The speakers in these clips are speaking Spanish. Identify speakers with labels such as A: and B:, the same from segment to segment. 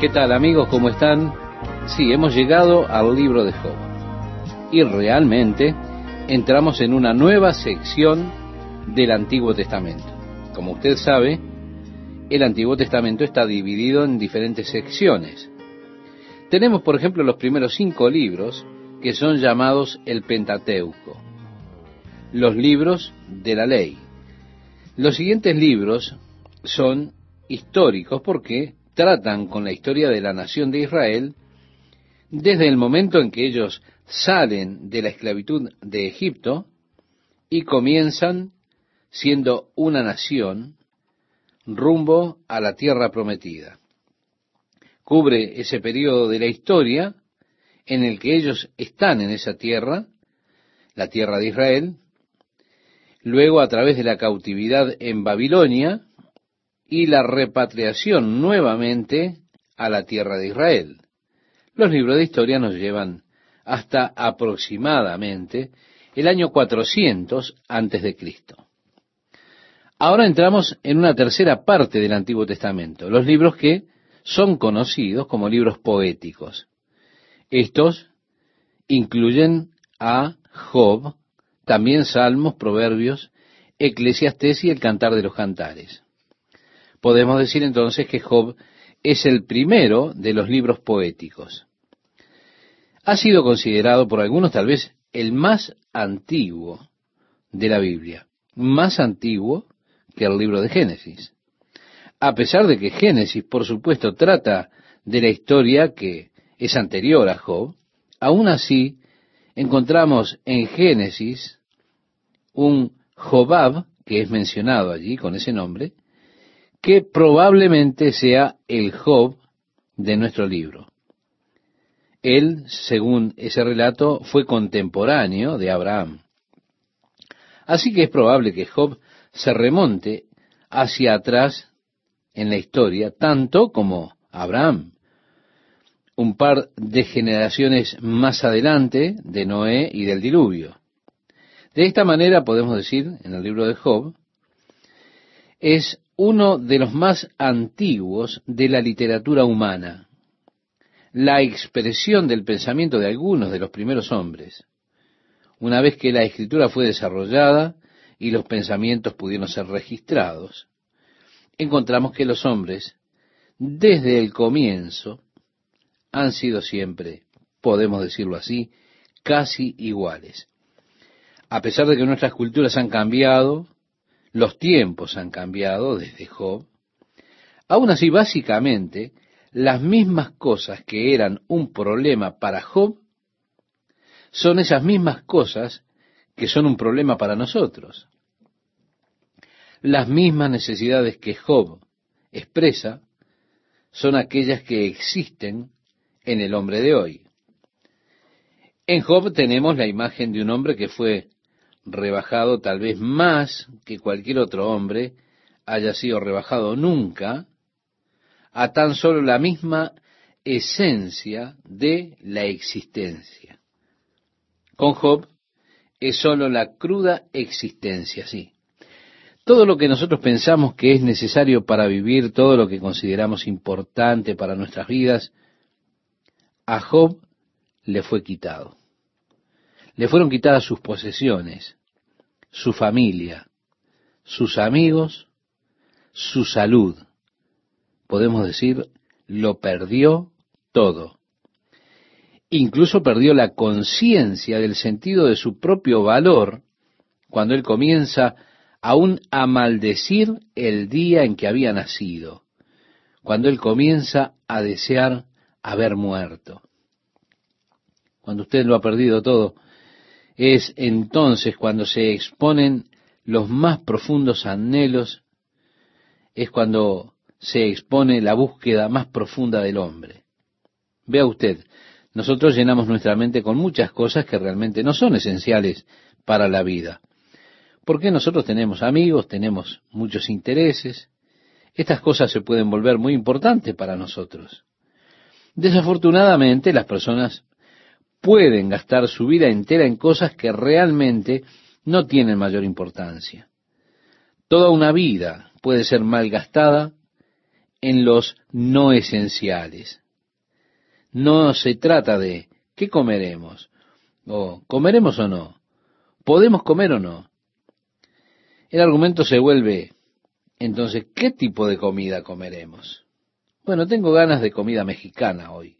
A: ¿Qué tal amigos? ¿Cómo están? Sí, hemos llegado al libro de Job. Y realmente entramos en una nueva sección del Antiguo Testamento. Como usted sabe, el Antiguo Testamento está dividido en diferentes secciones. Tenemos, por ejemplo, los primeros cinco libros que son llamados el Pentateuco, los libros de la ley. Los siguientes libros son históricos porque tratan con la historia de la nación de Israel desde el momento en que ellos salen de la esclavitud de Egipto y comienzan siendo una nación rumbo a la tierra prometida. Cubre ese periodo de la historia en el que ellos están en esa tierra, la tierra de Israel, luego a través de la cautividad en Babilonia, y la repatriación nuevamente a la tierra de Israel. Los libros de historia nos llevan hasta aproximadamente el año 400 antes de Cristo. Ahora entramos en una tercera parte del Antiguo Testamento, los libros que son conocidos como libros poéticos. Estos incluyen a Job, también Salmos, Proverbios, Eclesiastés y el Cantar de los Cantares. Podemos decir entonces que Job es el primero de los libros poéticos. Ha sido considerado por algunos tal vez el más antiguo de la Biblia, más antiguo que el libro de Génesis. A pesar de que Génesis, por supuesto, trata de la historia que es anterior a Job, aún así encontramos en Génesis un Jobab, que es mencionado allí con ese nombre, que probablemente sea el Job de nuestro libro. Él, según ese relato, fue contemporáneo de Abraham. Así que es probable que Job se remonte hacia atrás en la historia, tanto como Abraham. Un par de generaciones más adelante de Noé y del diluvio. De esta manera podemos decir, en el libro de Job, es uno de los más antiguos de la literatura humana, la expresión del pensamiento de algunos de los primeros hombres. Una vez que la escritura fue desarrollada y los pensamientos pudieron ser registrados, encontramos que los hombres, desde el comienzo, han sido siempre, podemos decirlo así, casi iguales. A pesar de que nuestras culturas han cambiado, los tiempos han cambiado desde Job. Aún así, básicamente, las mismas cosas que eran un problema para Job son esas mismas cosas que son un problema para nosotros. Las mismas necesidades que Job expresa son aquellas que existen en el hombre de hoy. En Job tenemos la imagen de un hombre que fue rebajado tal vez más que cualquier otro hombre haya sido rebajado nunca, a tan solo la misma esencia de la existencia. Con Job es solo la cruda existencia, sí. Todo lo que nosotros pensamos que es necesario para vivir, todo lo que consideramos importante para nuestras vidas, a Job le fue quitado. Le fueron quitadas sus posesiones, su familia, sus amigos, su salud. Podemos decir, lo perdió todo. Incluso perdió la conciencia del sentido de su propio valor cuando él comienza aún a maldecir el día en que había nacido, cuando él comienza a desear haber muerto. Cuando usted lo ha perdido todo, es entonces cuando se exponen los más profundos anhelos, es cuando se expone la búsqueda más profunda del hombre. Vea usted, nosotros llenamos nuestra mente con muchas cosas que realmente no son esenciales para la vida. Porque nosotros tenemos amigos, tenemos muchos intereses. Estas cosas se pueden volver muy importantes para nosotros. Desafortunadamente, las personas pueden gastar su vida entera en cosas que realmente no tienen mayor importancia. Toda una vida puede ser malgastada en los no esenciales. No se trata de ¿qué comeremos? o ¿comeremos o no? ¿Podemos comer o no? El argumento se vuelve, entonces, ¿qué tipo de comida comeremos? Bueno, tengo ganas de comida mexicana hoy.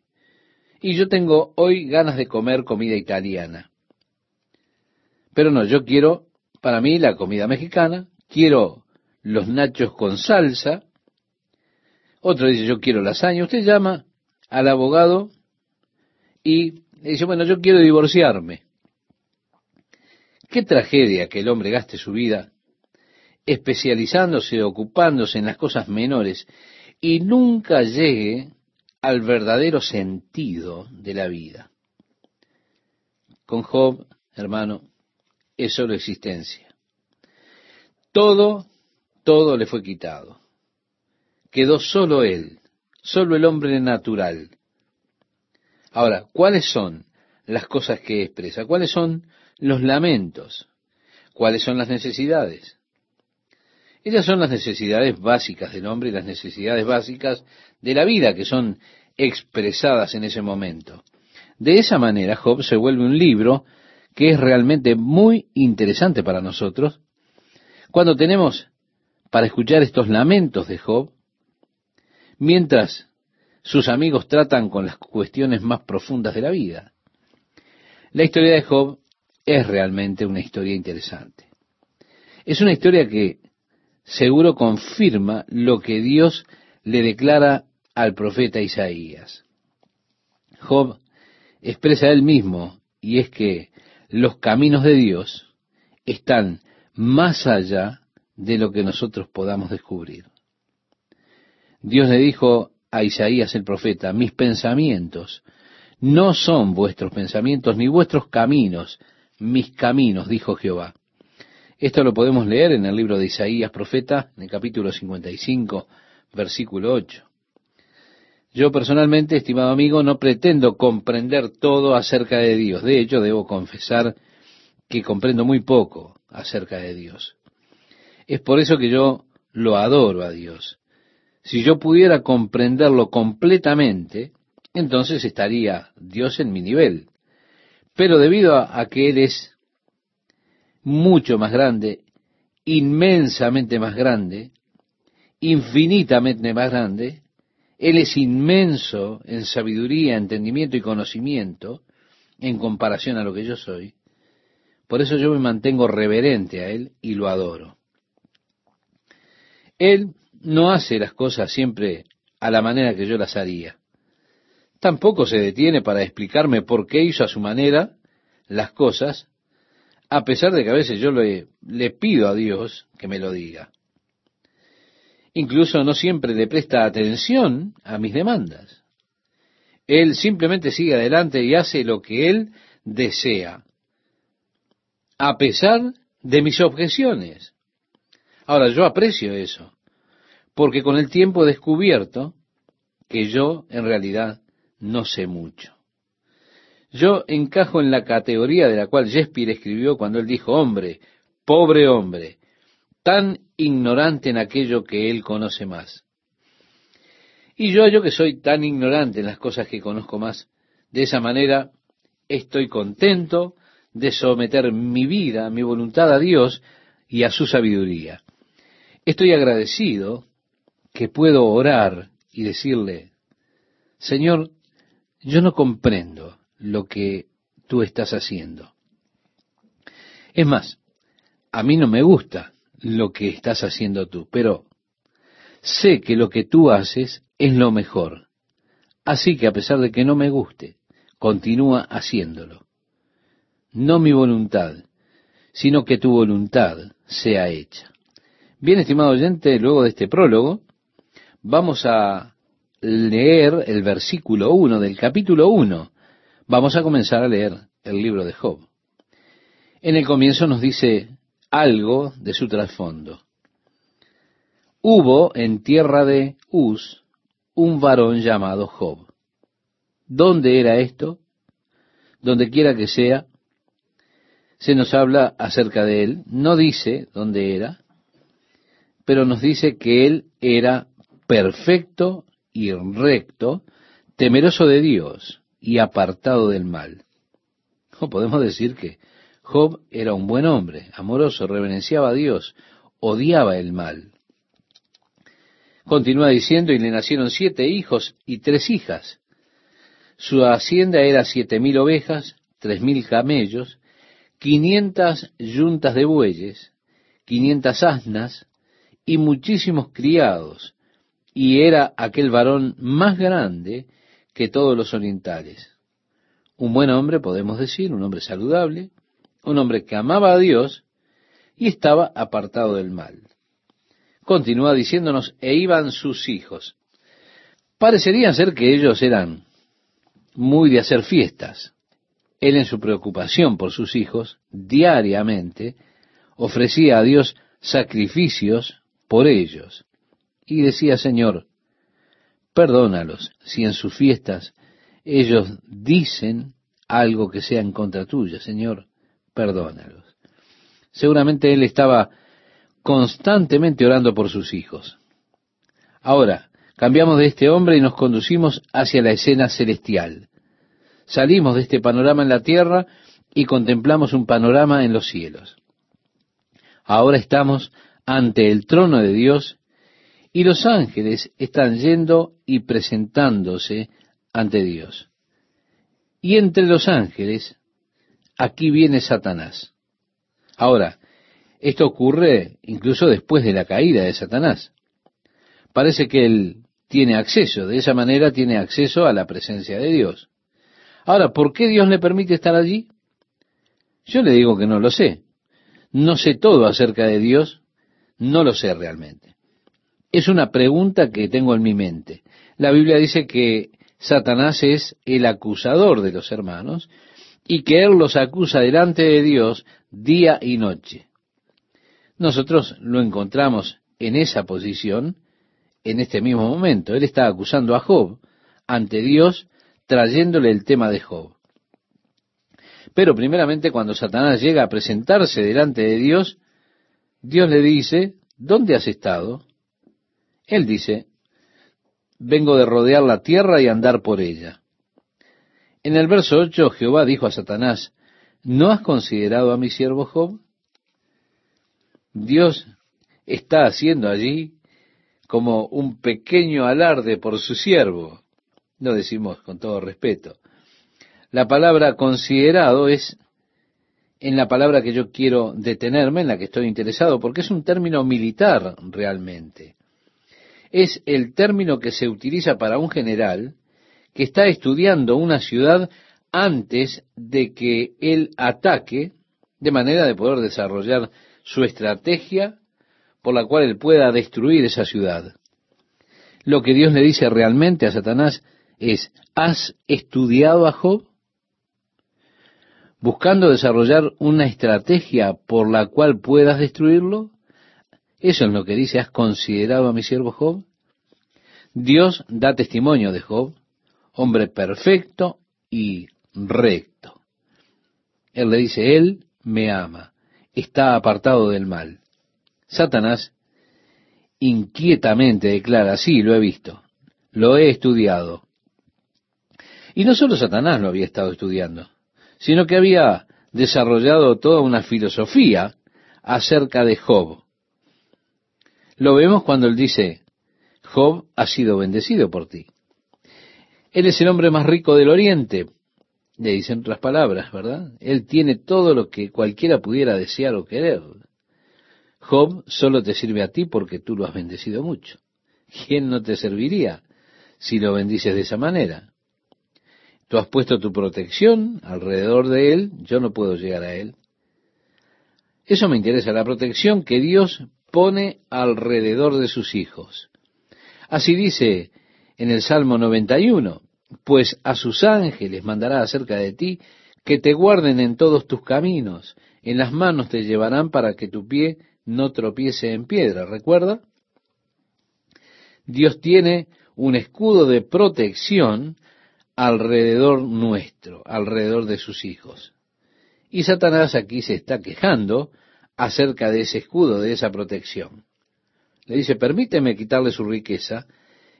A: Y yo tengo hoy ganas de comer comida italiana. Pero no, yo quiero, para mí, la comida mexicana, quiero los nachos con salsa. Otro dice, yo quiero lasaña. Usted llama al abogado y dice, bueno, yo quiero divorciarme. Qué tragedia que el hombre gaste su vida especializándose, ocupándose en las cosas menores y nunca llegue al verdadero sentido de la vida. Con Job, hermano, es solo existencia. Todo, todo le fue quitado. Quedó solo él, solo el hombre natural. Ahora, ¿cuáles son las cosas que expresa? ¿Cuáles son los lamentos? ¿Cuáles son las necesidades? Ellas son las necesidades básicas del hombre y las necesidades básicas de la vida que son expresadas en ese momento. De esa manera, Job se vuelve un libro que es realmente muy interesante para nosotros cuando tenemos para escuchar estos lamentos de Job, mientras sus amigos tratan con las cuestiones más profundas de la vida. La historia de Job es realmente una historia interesante. Es una historia que seguro confirma lo que Dios le declara al profeta Isaías. Job expresa él mismo, y es que los caminos de Dios están más allá de lo que nosotros podamos descubrir. Dios le dijo a Isaías el profeta, mis pensamientos no son vuestros pensamientos, ni vuestros caminos, mis caminos, dijo Jehová. Esto lo podemos leer en el libro de Isaías, profeta, en el capítulo 55, versículo 8. Yo personalmente, estimado amigo, no pretendo comprender todo acerca de Dios. De hecho, debo confesar que comprendo muy poco acerca de Dios. Es por eso que yo lo adoro a Dios. Si yo pudiera comprenderlo completamente, entonces estaría Dios en mi nivel. Pero debido a, que Él es mucho más grande, inmensamente más grande, infinitamente más grande, Él es inmenso en sabiduría, entendimiento y conocimiento en comparación a lo que yo soy. Por eso yo me mantengo reverente a Él y lo adoro. Él no hace las cosas siempre a la manera que yo las haría. Tampoco se detiene para explicarme por qué hizo a su manera las cosas a pesar de que a veces yo le, pido a Dios que me lo diga. Incluso no siempre le presta atención a mis demandas. Él simplemente sigue adelante y hace lo que él desea, a pesar de mis objeciones. Ahora, yo aprecio eso, porque con el tiempo he descubierto que yo en realidad no sé mucho. Yo encajo en la categoría de la cual Shakespeare escribió cuando él dijo, hombre, pobre hombre, tan ignorante en aquello que él conoce más. Y yo, yo que soy tan ignorante en las cosas que conozco más, de esa manera estoy contento de someter mi vida, mi voluntad a Dios y a su sabiduría. Estoy agradecido que puedo orar y decirle, Señor, yo no comprendo lo que tú estás haciendo. Es más, a mí no me gusta lo que estás haciendo tú, pero sé que lo que tú haces es lo mejor. Así que a pesar de que no me guste, continúa haciéndolo. No mi voluntad, sino que tu voluntad sea hecha. Bien, estimado oyente, luego de este prólogo, vamos a leer el versículo 1 del capítulo 1 Vamos a comenzar a leer el libro de Job. En el comienzo nos dice algo de su trasfondo. Hubo en tierra de Uz un varón llamado Job. ¿Dónde era esto? Donde quiera que sea, se nos habla acerca de él. No dice dónde era, pero nos dice que él era perfecto y recto, temeroso de Dios y apartado del mal. O podemos decir que Job era un buen hombre, amoroso, reverenciaba a Dios, odiaba el mal. Continúa diciendo, y le nacieron siete hijos y tres hijas. Su hacienda era siete mil ovejas, tres mil camellos, quinientas yuntas de bueyes, quinientas asnas y muchísimos criados, y era aquel varón más grande que todos los orientales. Un buen hombre, podemos decir, un hombre saludable, un hombre que amaba a Dios y estaba apartado del mal. Continúa diciéndonos, e iban sus hijos. Parecería ser que ellos eran muy de hacer fiestas. Él en su preocupación por sus hijos, diariamente, ofrecía a Dios sacrificios por ellos. Y decía, Señor, perdónalos si en sus fiestas ellos dicen algo que sea en contra tuya, Señor, perdónalos. Seguramente él estaba constantemente orando por sus hijos. Ahora, cambiamos de este hombre y nos conducimos hacia la escena celestial. Salimos de este panorama en la tierra y contemplamos un panorama en los cielos. Ahora estamos ante el trono de Dios y los ángeles están yendo y presentándose ante Dios. Y entre los ángeles, aquí viene Satanás. Ahora, esto ocurre incluso después de la caída de Satanás. Parece que él tiene acceso, de esa manera tiene acceso a la presencia de Dios. Ahora, ¿por qué Dios le permite estar allí? Yo le digo que no lo sé. No sé todo acerca de Dios, no lo sé realmente. Es una pregunta que tengo en mi mente. La Biblia dice que Satanás es el acusador de los hermanos y que él los acusa delante de Dios día y noche. Nosotros lo encontramos en esa posición en este mismo momento. Él está acusando a Job ante Dios, trayéndole el tema de Job. Pero primeramente cuando Satanás llega a presentarse delante de Dios, Dios le dice, ¿dónde has estado? Él dice, vengo de rodear la tierra y andar por ella. En el verso 8 Jehová dijo a Satanás, ¿no has considerado a mi siervo Job? Dios está haciendo allí como un pequeño alarde por su siervo. Lo decimos con todo respeto. La palabra considerado es en la palabra que yo quiero detenerme, en la que estoy interesado, porque es un término militar realmente. Es el término que se utiliza para un general que está estudiando una ciudad antes de que él ataque, de manera de poder desarrollar su estrategia por la cual él pueda destruir esa ciudad. Lo que Dios le dice realmente a Satanás es, ¿has estudiado a Job? Buscando desarrollar una estrategia por la cual puedas destruirlo. Eso es lo que dice, ¿has considerado a mi siervo Job? Dios da testimonio de Job, hombre perfecto y recto. Él le dice, Él me ama está apartado del mal. Satanás inquietamente declara, sí, lo he visto, lo he estudiado. Y no solo Satanás lo había estado estudiando, sino que había desarrollado toda una filosofía acerca de Job. Lo vemos cuando él dice, Job ha sido bendecido por ti. Él es el hombre más rico del oriente, le dicen otras palabras, ¿verdad? Él tiene todo lo que cualquiera pudiera desear o querer. Job solo te sirve a ti porque tú lo has bendecido mucho. ¿Quién no te serviría si lo bendices de esa manera? Tú has puesto tu protección alrededor de él, yo no puedo llegar a él. Eso me interesa, la protección que Dios pone alrededor de sus hijos. Así dice en el Salmo 91, pues a sus ángeles mandará acerca de ti que te guarden en todos tus caminos, en las manos te llevarán para que tu pie no tropiece en piedra. ¿Recuerda? Dios tiene un escudo de protección alrededor nuestro, alrededor de sus hijos. Y Satanás aquí se está quejando acerca de ese escudo, de esa protección. Le dice, permíteme quitarle su riqueza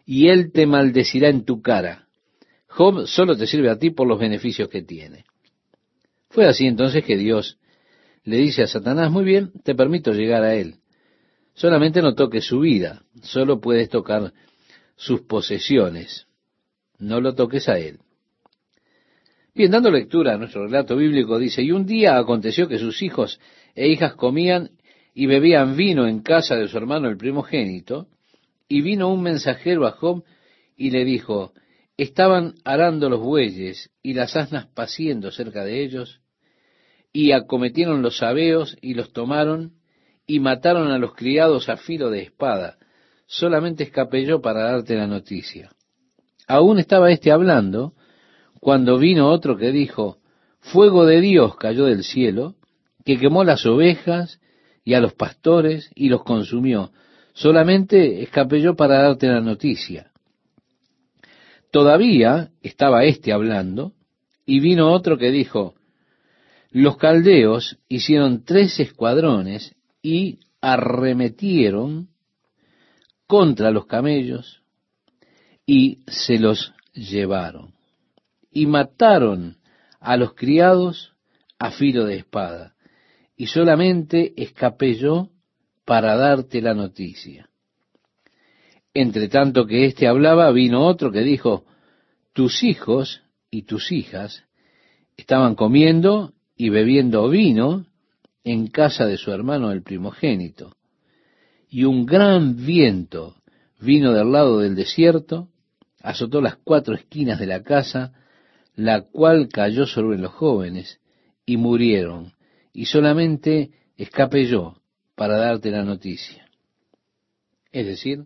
A: y él te maldecirá en tu cara. Job solo te sirve a ti por los beneficios que tiene. Fue así entonces que Dios le dice a Satanás, muy bien, te permito llegar a él. Solamente no toques su vida, solo puedes tocar sus posesiones. No lo toques a él. Bien, dando lectura a nuestro relato bíblico, dice, y un día aconteció que sus hijos e hijas comían y bebían vino en casa de su hermano el primogénito, y vino un mensajero a Job y le dijo, estaban arando los bueyes y las asnas paciendo cerca de ellos, y acometieron los sabeos y los tomaron, y mataron a los criados a filo de espada. Solamente escapé yo para darte la noticia. Aún estaba éste hablando, cuando vino otro que dijo, fuego de Dios cayó del cielo, que quemó las ovejas y a los pastores y los consumió. Solamente escapé yo para darte la noticia. Todavía estaba éste hablando, y vino otro que dijo, los caldeos hicieron tres escuadrones y arremetieron contra los camellos y se los llevaron. Y mataron a los criados a filo de espada. Y solamente escapé yo para darte la noticia. Entre tanto que éste hablaba, vino otro que dijo, tus hijos y tus hijas estaban comiendo y bebiendo vino en casa de su hermano el primogénito. Y un gran viento vino del lado del desierto, azotó las cuatro esquinas de la casa, la cual cayó sobre los jóvenes, y murieron, y solamente escapé yo para darte la noticia. Es decir,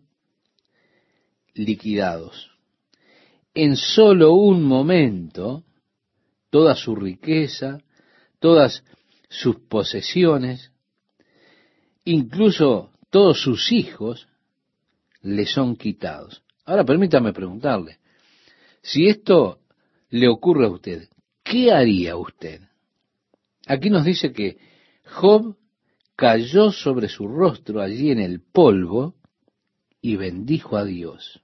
A: liquidados. En solo un momento, toda su riqueza, todas sus posesiones, incluso todos sus hijos, le son quitados. Ahora permítame preguntarle, si esto le ocurre a usted, ¿qué haría usted? Aquí nos dice que Job cayó sobre su rostro allí en el polvo y bendijo a Dios.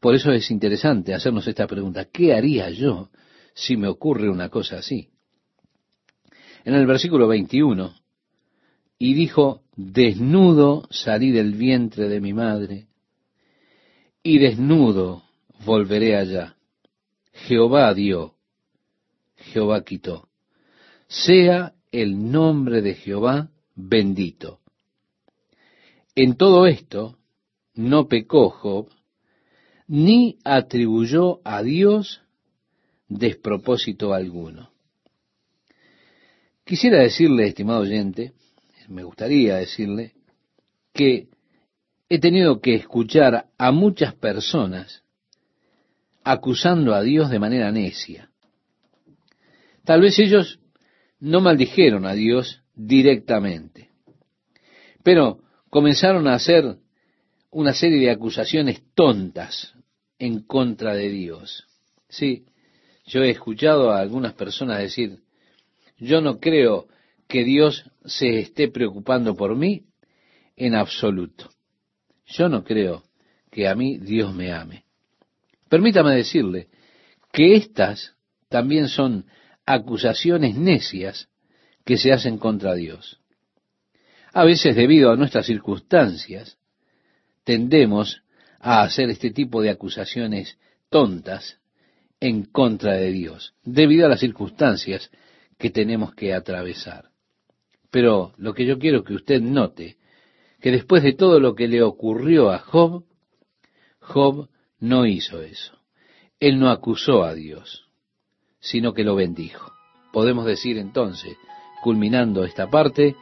A: Por eso es interesante hacernos esta pregunta, ¿qué haría yo si me ocurre una cosa así. En el versículo 21, y dijo, desnudo salí del vientre de mi madre, y desnudo volveré allá. Jehová dio, Jehová quitó. Sea el nombre de Jehová bendito. En todo esto no pecó Job, ni atribuyó a Dios despropósito alguno. Quisiera decirle, estimado oyente, me gustaría decirle, que he tenido que escuchar a muchas personas acusando a Dios de manera necia. Tal vez ellos no maldijeron a Dios directamente, pero comenzaron a hacer una serie de acusaciones tontas en contra de Dios. Sí, yo he escuchado a algunas personas decir, yo no creo que Dios se esté preocupando por mí en absoluto. Yo no creo que a mí Dios me ame. Permítame decirle que estas también son acusaciones necias que se hacen contra Dios. A veces, debido a nuestras circunstancias, tendemos a hacer este tipo de acusaciones tontas en contra de Dios, debido a las circunstancias que tenemos que atravesar. Pero lo que yo quiero que usted note, que después de todo lo que le ocurrió a Job, Job no hizo eso. Él no acusó a Dios, sino que lo bendijo. Podemos decir entonces, culminando esta parte,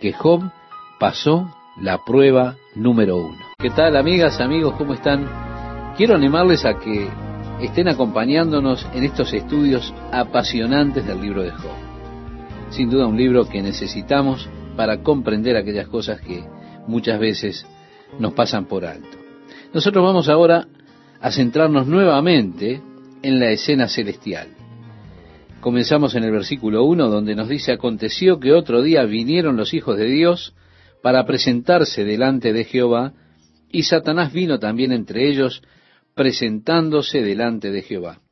A: que Job pasó la prueba número uno. ¿Qué tal amigas, amigos? ¿Cómo están? Quiero animarles a que estén acompañándonos en estos estudios apasionantes del libro de Job. Sin duda un libro que necesitamos para comprender aquellas cosas que muchas veces nos pasan por alto. Nosotros vamos ahora a centrarnos nuevamente en la escena celestial. Comenzamos en el versículo 1 donde nos dice, aconteció que otro día vinieron los hijos de Dios para presentarse delante de Jehová Y Satanás vino también entre ellos, presentándose delante de Jehová.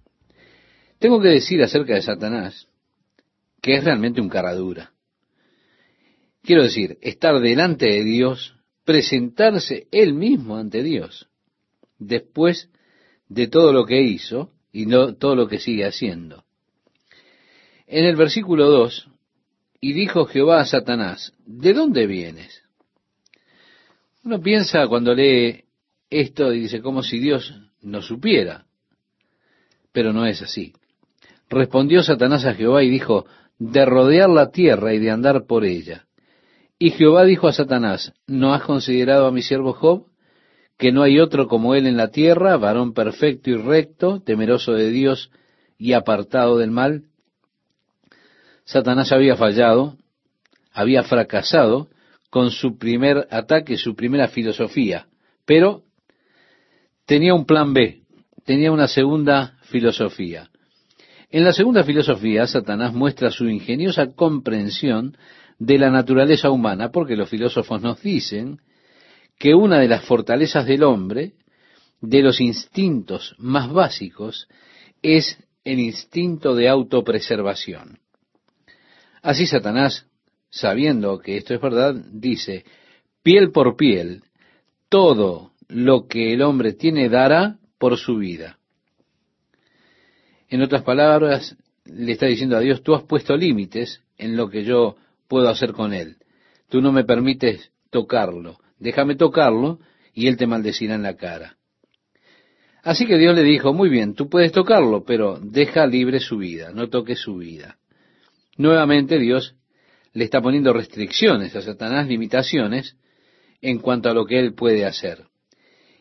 A: Tengo que decir acerca de Satanás que es realmente un caradura. Quiero decir, estar delante de Dios, presentarse él mismo ante Dios, después de todo lo que hizo y no todo lo que sigue haciendo. En el versículo 2, y dijo Jehová a Satanás, ¿de dónde vienes? Uno piensa cuando lee esto y dice, como si Dios no supiera, pero no es así. Respondió Satanás a Jehová y dijo, de rodear la tierra y de andar por ella. Y Jehová dijo a Satanás, ¿no has considerado a mi siervo Job? Que no hay otro como él en la tierra, varón perfecto y recto, temeroso de Dios y apartado del mal. Satanás había fallado, había fracasado con su primer ataque, su primera filosofía, pero tenía un plan B, tenía una segunda filosofía. En la segunda filosofía, Satanás muestra su ingeniosa comprensión de la naturaleza humana, porque los filósofos nos dicen que una de las fortalezas del hombre, de los instintos más básicos, es el instinto de autopreservación. Así Satanás, sabiendo que esto es verdad, dice, piel por piel, todo lo que el hombre tiene dará por su vida. En otras palabras, le está diciendo a Dios, tú has puesto límites en lo que yo puedo hacer con él. Tú no me permites tocarlo. Déjame tocarlo y él te maldecirá en la cara. Así que Dios le dijo, muy bien, tú puedes tocarlo, pero deja libre su vida, no toques su vida. Nuevamente Dios le está poniendo restricciones a Satanás, limitaciones en cuanto a lo que él puede hacer.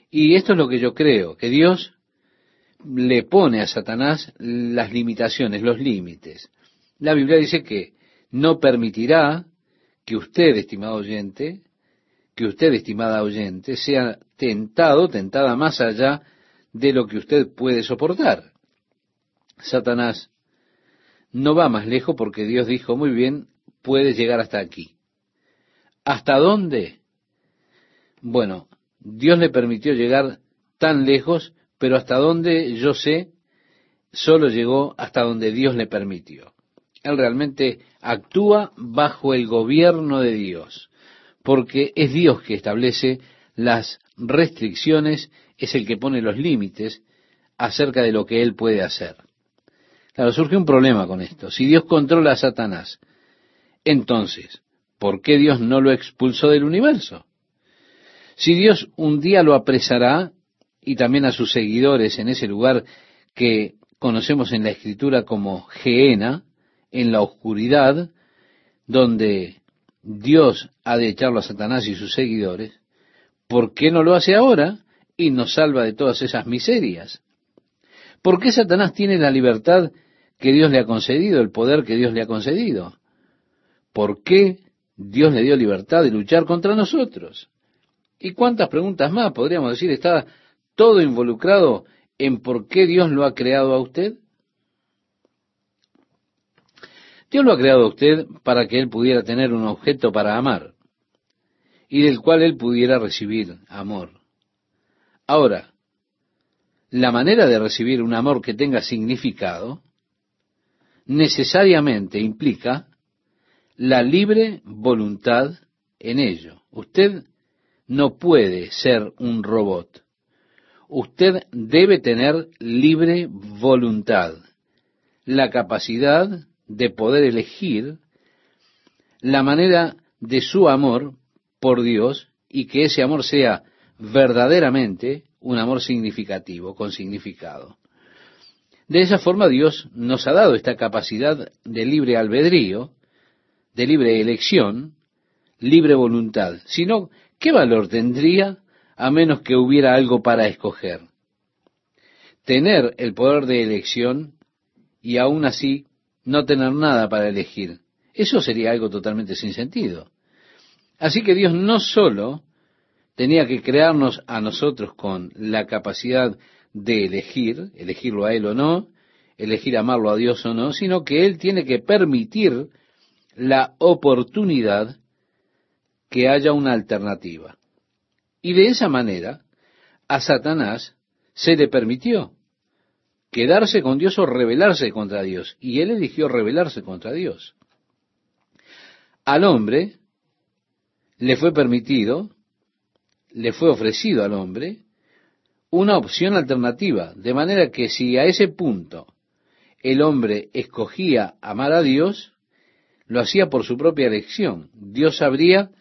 A: Y esto es lo que yo creo, que Dios le pone a Satanás las limitaciones, los límites. La Biblia dice que no permitirá que usted, estimado oyente, que usted, estimada oyente, sea tentado, tentada más allá de lo que usted puede soportar. Satanás no va más lejos porque Dios dijo, muy bien, puede llegar hasta aquí. ¿Hasta dónde? Bueno, Dios le permitió llegar tan lejos pero hasta donde yo sé, solo llegó hasta donde Dios le permitió. Él realmente actúa bajo el gobierno de Dios, porque es Dios que establece las restricciones, es el que pone los límites acerca de lo que Él puede hacer. Claro, surge un problema con esto. Si Dios controla a Satanás, entonces, ¿por qué Dios no lo expulsó del universo? Si Dios un día lo apresará y también a sus seguidores en ese lugar que conocemos en la escritura como Geena, en la oscuridad, donde Dios ha de echarlo a Satanás y sus seguidores, ¿por qué no lo hace ahora y nos salva de todas esas miserias? ¿Por qué Satanás tiene la libertad que Dios le ha concedido, el poder que Dios le ha concedido? ¿Por qué Dios le dio libertad de luchar contra nosotros? ¿Y cuántas preguntas más podríamos decir está todo involucrado en por qué Dios lo ha creado a usted? Dios lo ha creado a usted para que Él pudiera tener un objeto para amar y del cual Él pudiera recibir amor. Ahora, la manera de recibir un amor que tenga significado necesariamente implica la libre voluntad en ello. Usted no puede ser un robot usted debe tener libre voluntad, la capacidad de poder elegir la manera de su amor por Dios y que ese amor sea verdaderamente un amor significativo, con significado. De esa forma Dios nos ha dado esta capacidad de libre albedrío, de libre elección, libre voluntad. Si no, ¿qué valor tendría a menos que hubiera algo para escoger. Tener el poder de elección y aún así no tener nada para elegir. Eso sería algo totalmente sin sentido. Así que Dios no solo tenía que crearnos a nosotros con la capacidad de elegir, elegirlo a Él o no, elegir amarlo a Dios o no, sino que Él tiene que permitir la oportunidad que haya una alternativa. Y de esa manera, a Satanás se le permitió quedarse con Dios o rebelarse contra Dios. Y él eligió rebelarse contra Dios. Al hombre le fue permitido, le fue ofrecido al hombre una opción alternativa, de manera que si a ese punto el hombre escogía amar a Dios, lo hacía por su propia elección. Dios sabría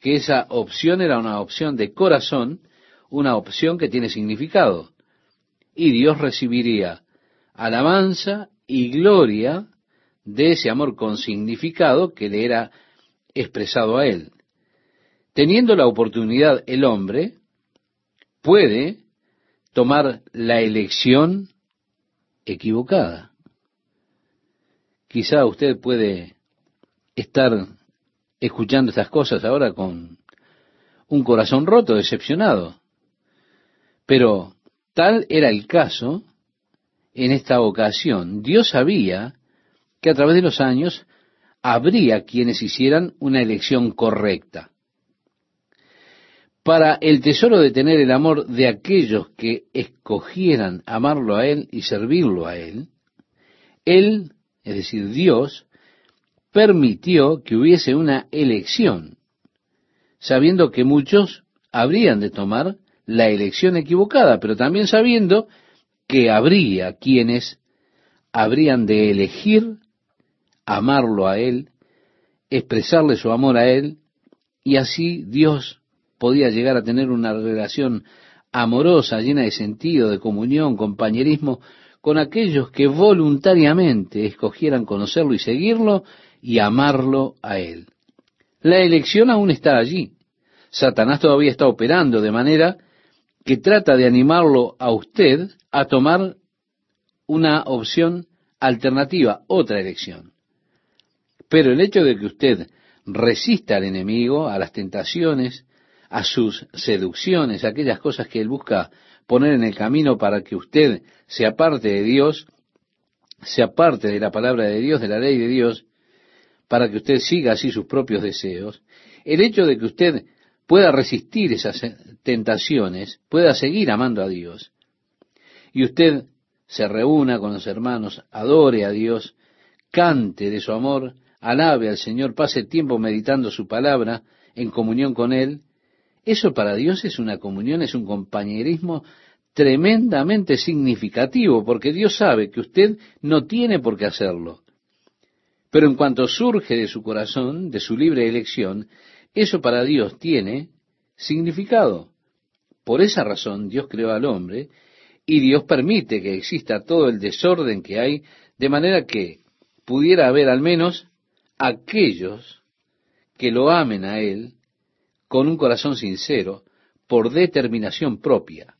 A: que esa opción era una opción de corazón, una opción que tiene significado. Y Dios recibiría alabanza y gloria de ese amor con significado que le era expresado a él. Teniendo la oportunidad el hombre puede tomar la elección equivocada. Quizá usted puede estar escuchando estas cosas ahora con un corazón roto, decepcionado. Pero tal era el caso en esta ocasión. Dios sabía que a través de los años habría quienes hicieran una elección correcta. Para el tesoro de tener el amor de aquellos que escogieran amarlo a Él y servirlo a Él, Él, es decir, Dios, permitió que hubiese una elección, sabiendo que muchos habrían de tomar la elección equivocada, pero también sabiendo que habría quienes habrían de elegir amarlo a Él, expresarle su amor a Él, y así Dios podía llegar a tener una relación amorosa, llena de sentido, de comunión, compañerismo, con aquellos que voluntariamente escogieran conocerlo y seguirlo y amarlo a Él. La elección aún está allí. Satanás todavía está operando de manera que trata de animarlo a usted a tomar una opción alternativa, otra elección. Pero el hecho de que usted resista al enemigo, a las tentaciones, a sus seducciones, aquellas cosas que él busca poner en el camino para que usted se aparte de Dios, se aparte de la palabra de Dios, de la ley de Dios, para que usted siga así sus propios deseos, el hecho de que usted pueda resistir esas tentaciones, pueda seguir amando a Dios, y usted se reúna con los hermanos, adore a Dios, cante de su amor, alabe al Señor, pase tiempo meditando su palabra en comunión con Él, eso para Dios es una comunión, es un compañerismo tremendamente significativo, porque Dios sabe que usted no tiene por qué hacerlo. Pero en cuanto surge de su corazón, de su libre elección, eso para Dios tiene significado. Por esa razón Dios creó al hombre y Dios permite que exista todo el desorden que hay, de manera que pudiera haber al menos aquellos que lo amen a Él con un corazón sincero, por determinación propia.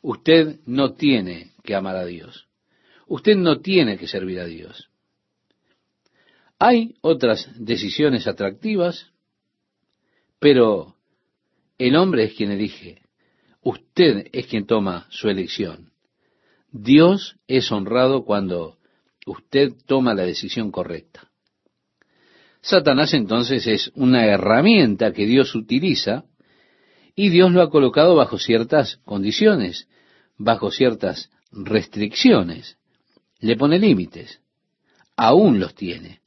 A: Usted no tiene que amar a Dios. Usted no tiene que servir a Dios. Hay otras decisiones atractivas, pero el hombre es quien elige. Usted es quien toma su elección. Dios es honrado cuando usted toma la decisión correcta. Satanás entonces es una herramienta que Dios utiliza y Dios lo ha colocado bajo ciertas condiciones, bajo ciertas restricciones. Le pone límites. Aún los tiene.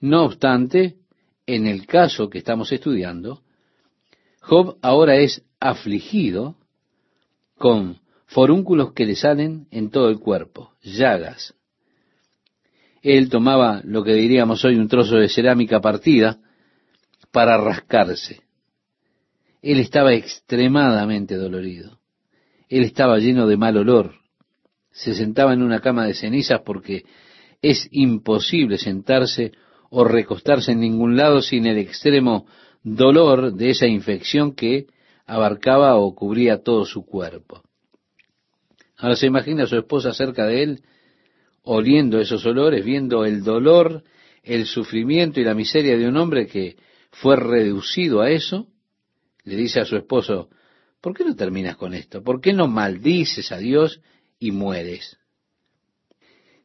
A: No obstante, en el caso que estamos estudiando, Job ahora es afligido con forúnculos que le salen en todo el cuerpo, llagas. Él tomaba lo que diríamos hoy un trozo de cerámica partida para rascarse. Él estaba extremadamente dolorido. Él estaba lleno de mal olor. Se sentaba en una cama de cenizas porque es imposible sentarse o recostarse en ningún lado sin el extremo dolor de esa infección que abarcaba o cubría todo su cuerpo. Ahora se imagina a su esposa cerca de él, oliendo esos olores, viendo el dolor, el sufrimiento y la miseria de un hombre que fue reducido a eso, le dice a su esposo, ¿por qué no terminas con esto? ¿Por qué no maldices a Dios y mueres?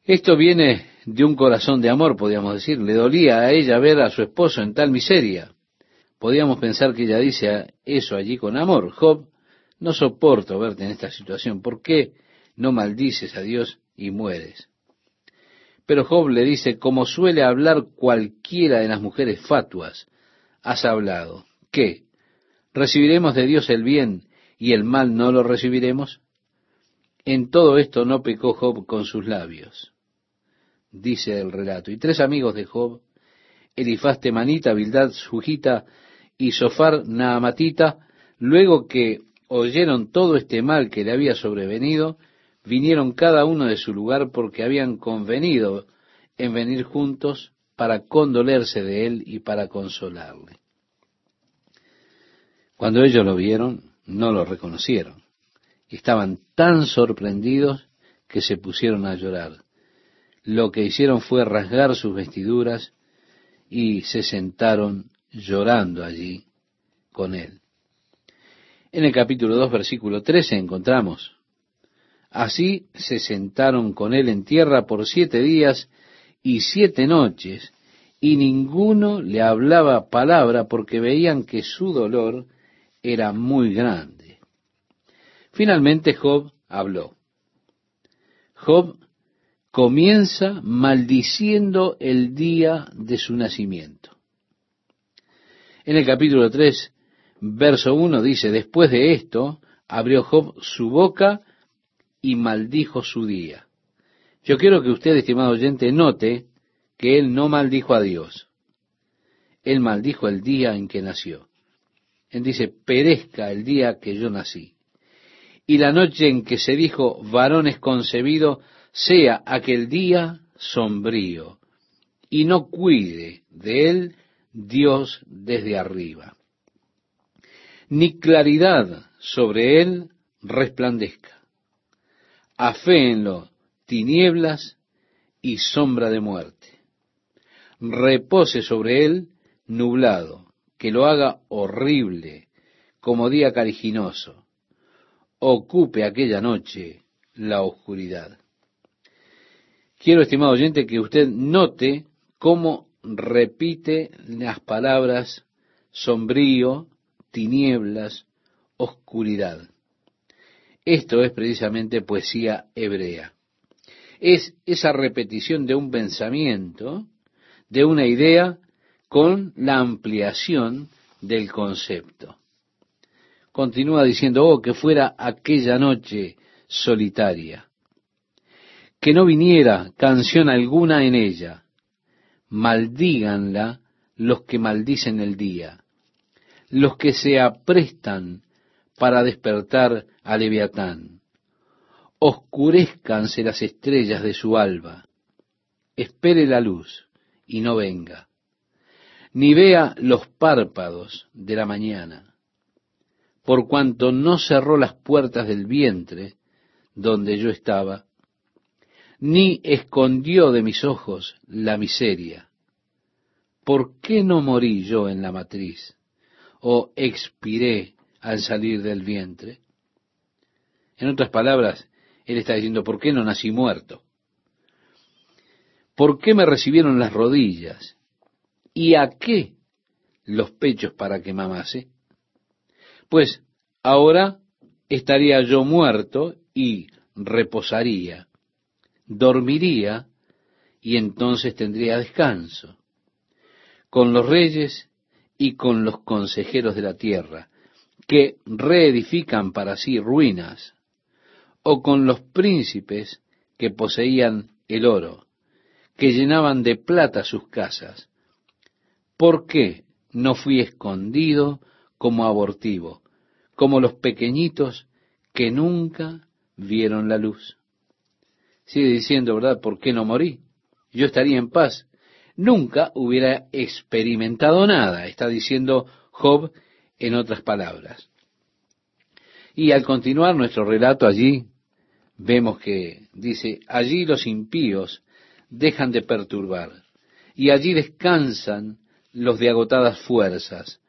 A: Esto viene de un corazón de amor, podríamos decir. Le dolía a ella ver a su esposo en tal miseria. Podríamos pensar que ella dice eso allí con amor. Job, no soporto verte en esta situación. ¿Por qué no maldices a Dios y mueres? Pero Job le dice, como suele hablar cualquiera de las mujeres fatuas, has hablado. ¿Qué? ¿Recibiremos de Dios el bien y el mal no lo recibiremos? En todo esto no pecó Job con sus labios, dice el relato. Y tres amigos de Job, Elifaz Temanita, Bildad Sujita y Sofar Naamatita, luego que oyeron todo este mal que le había sobrevenido, vinieron cada uno de su lugar porque habían convenido en venir juntos para condolerse de él y para consolarle. Cuando ellos lo vieron, no lo reconocieron. Estaban tan sorprendidos que se pusieron a llorar. Lo que hicieron fue rasgar sus vestiduras y se sentaron llorando allí con él. En el capítulo 2, versículo 13 encontramos, Así se sentaron con él en tierra por siete días y siete noches, y ninguno le hablaba palabra porque veían que su dolor era muy grande. Finalmente Job habló. Job comienza maldiciendo el día de su nacimiento. En el capítulo 3, verso 1 dice, después de esto, abrió Job su boca y maldijo su día. Yo quiero que usted, estimado oyente, note que él no maldijo a Dios. Él maldijo el día en que nació. Él dice, perezca el día que yo nací. Y la noche en que se dijo, varón es concebido, sea aquel día sombrío, y no cuide de él Dios desde arriba. Ni claridad sobre él resplandezca. Aféenlo tinieblas y sombra de muerte. Repose sobre él nublado que lo haga horrible, como día cariginoso. Ocupe aquella noche la oscuridad. Quiero, estimado oyente, que usted note cómo repite las palabras sombrío, tinieblas, oscuridad. Esto es precisamente poesía hebrea. Es esa repetición de un pensamiento, de una idea con la ampliación del concepto. Continúa diciendo, oh, que fuera aquella noche solitaria, que no viniera canción alguna en ella, maldíganla los que maldicen el día, los que se aprestan para despertar a Leviatán, oscurezcanse las estrellas de su alba, espere la luz y no venga ni vea los párpados de la mañana, por cuanto no cerró las puertas del vientre donde yo estaba, ni escondió de mis ojos la miseria. ¿Por qué no morí yo en la matriz o expiré al salir del vientre? En otras palabras, él está diciendo, ¿por qué no nací muerto? ¿Por qué me recibieron las rodillas ¿Y a qué los pechos para que mamase? Pues ahora estaría yo muerto y reposaría, dormiría y entonces tendría descanso, con los reyes y con los consejeros de la tierra, que reedifican para sí ruinas, o con los príncipes que poseían el oro, que llenaban de plata sus casas, ¿Por qué no fui escondido como abortivo, como los pequeñitos que nunca vieron la luz? Sigue diciendo, ¿verdad? ¿Por qué no morí? Yo estaría en paz. Nunca hubiera experimentado nada, está diciendo Job en otras palabras. Y al continuar nuestro relato allí, vemos que dice, allí los impíos dejan de perturbar, y allí descansan los de agotadas fuerzas.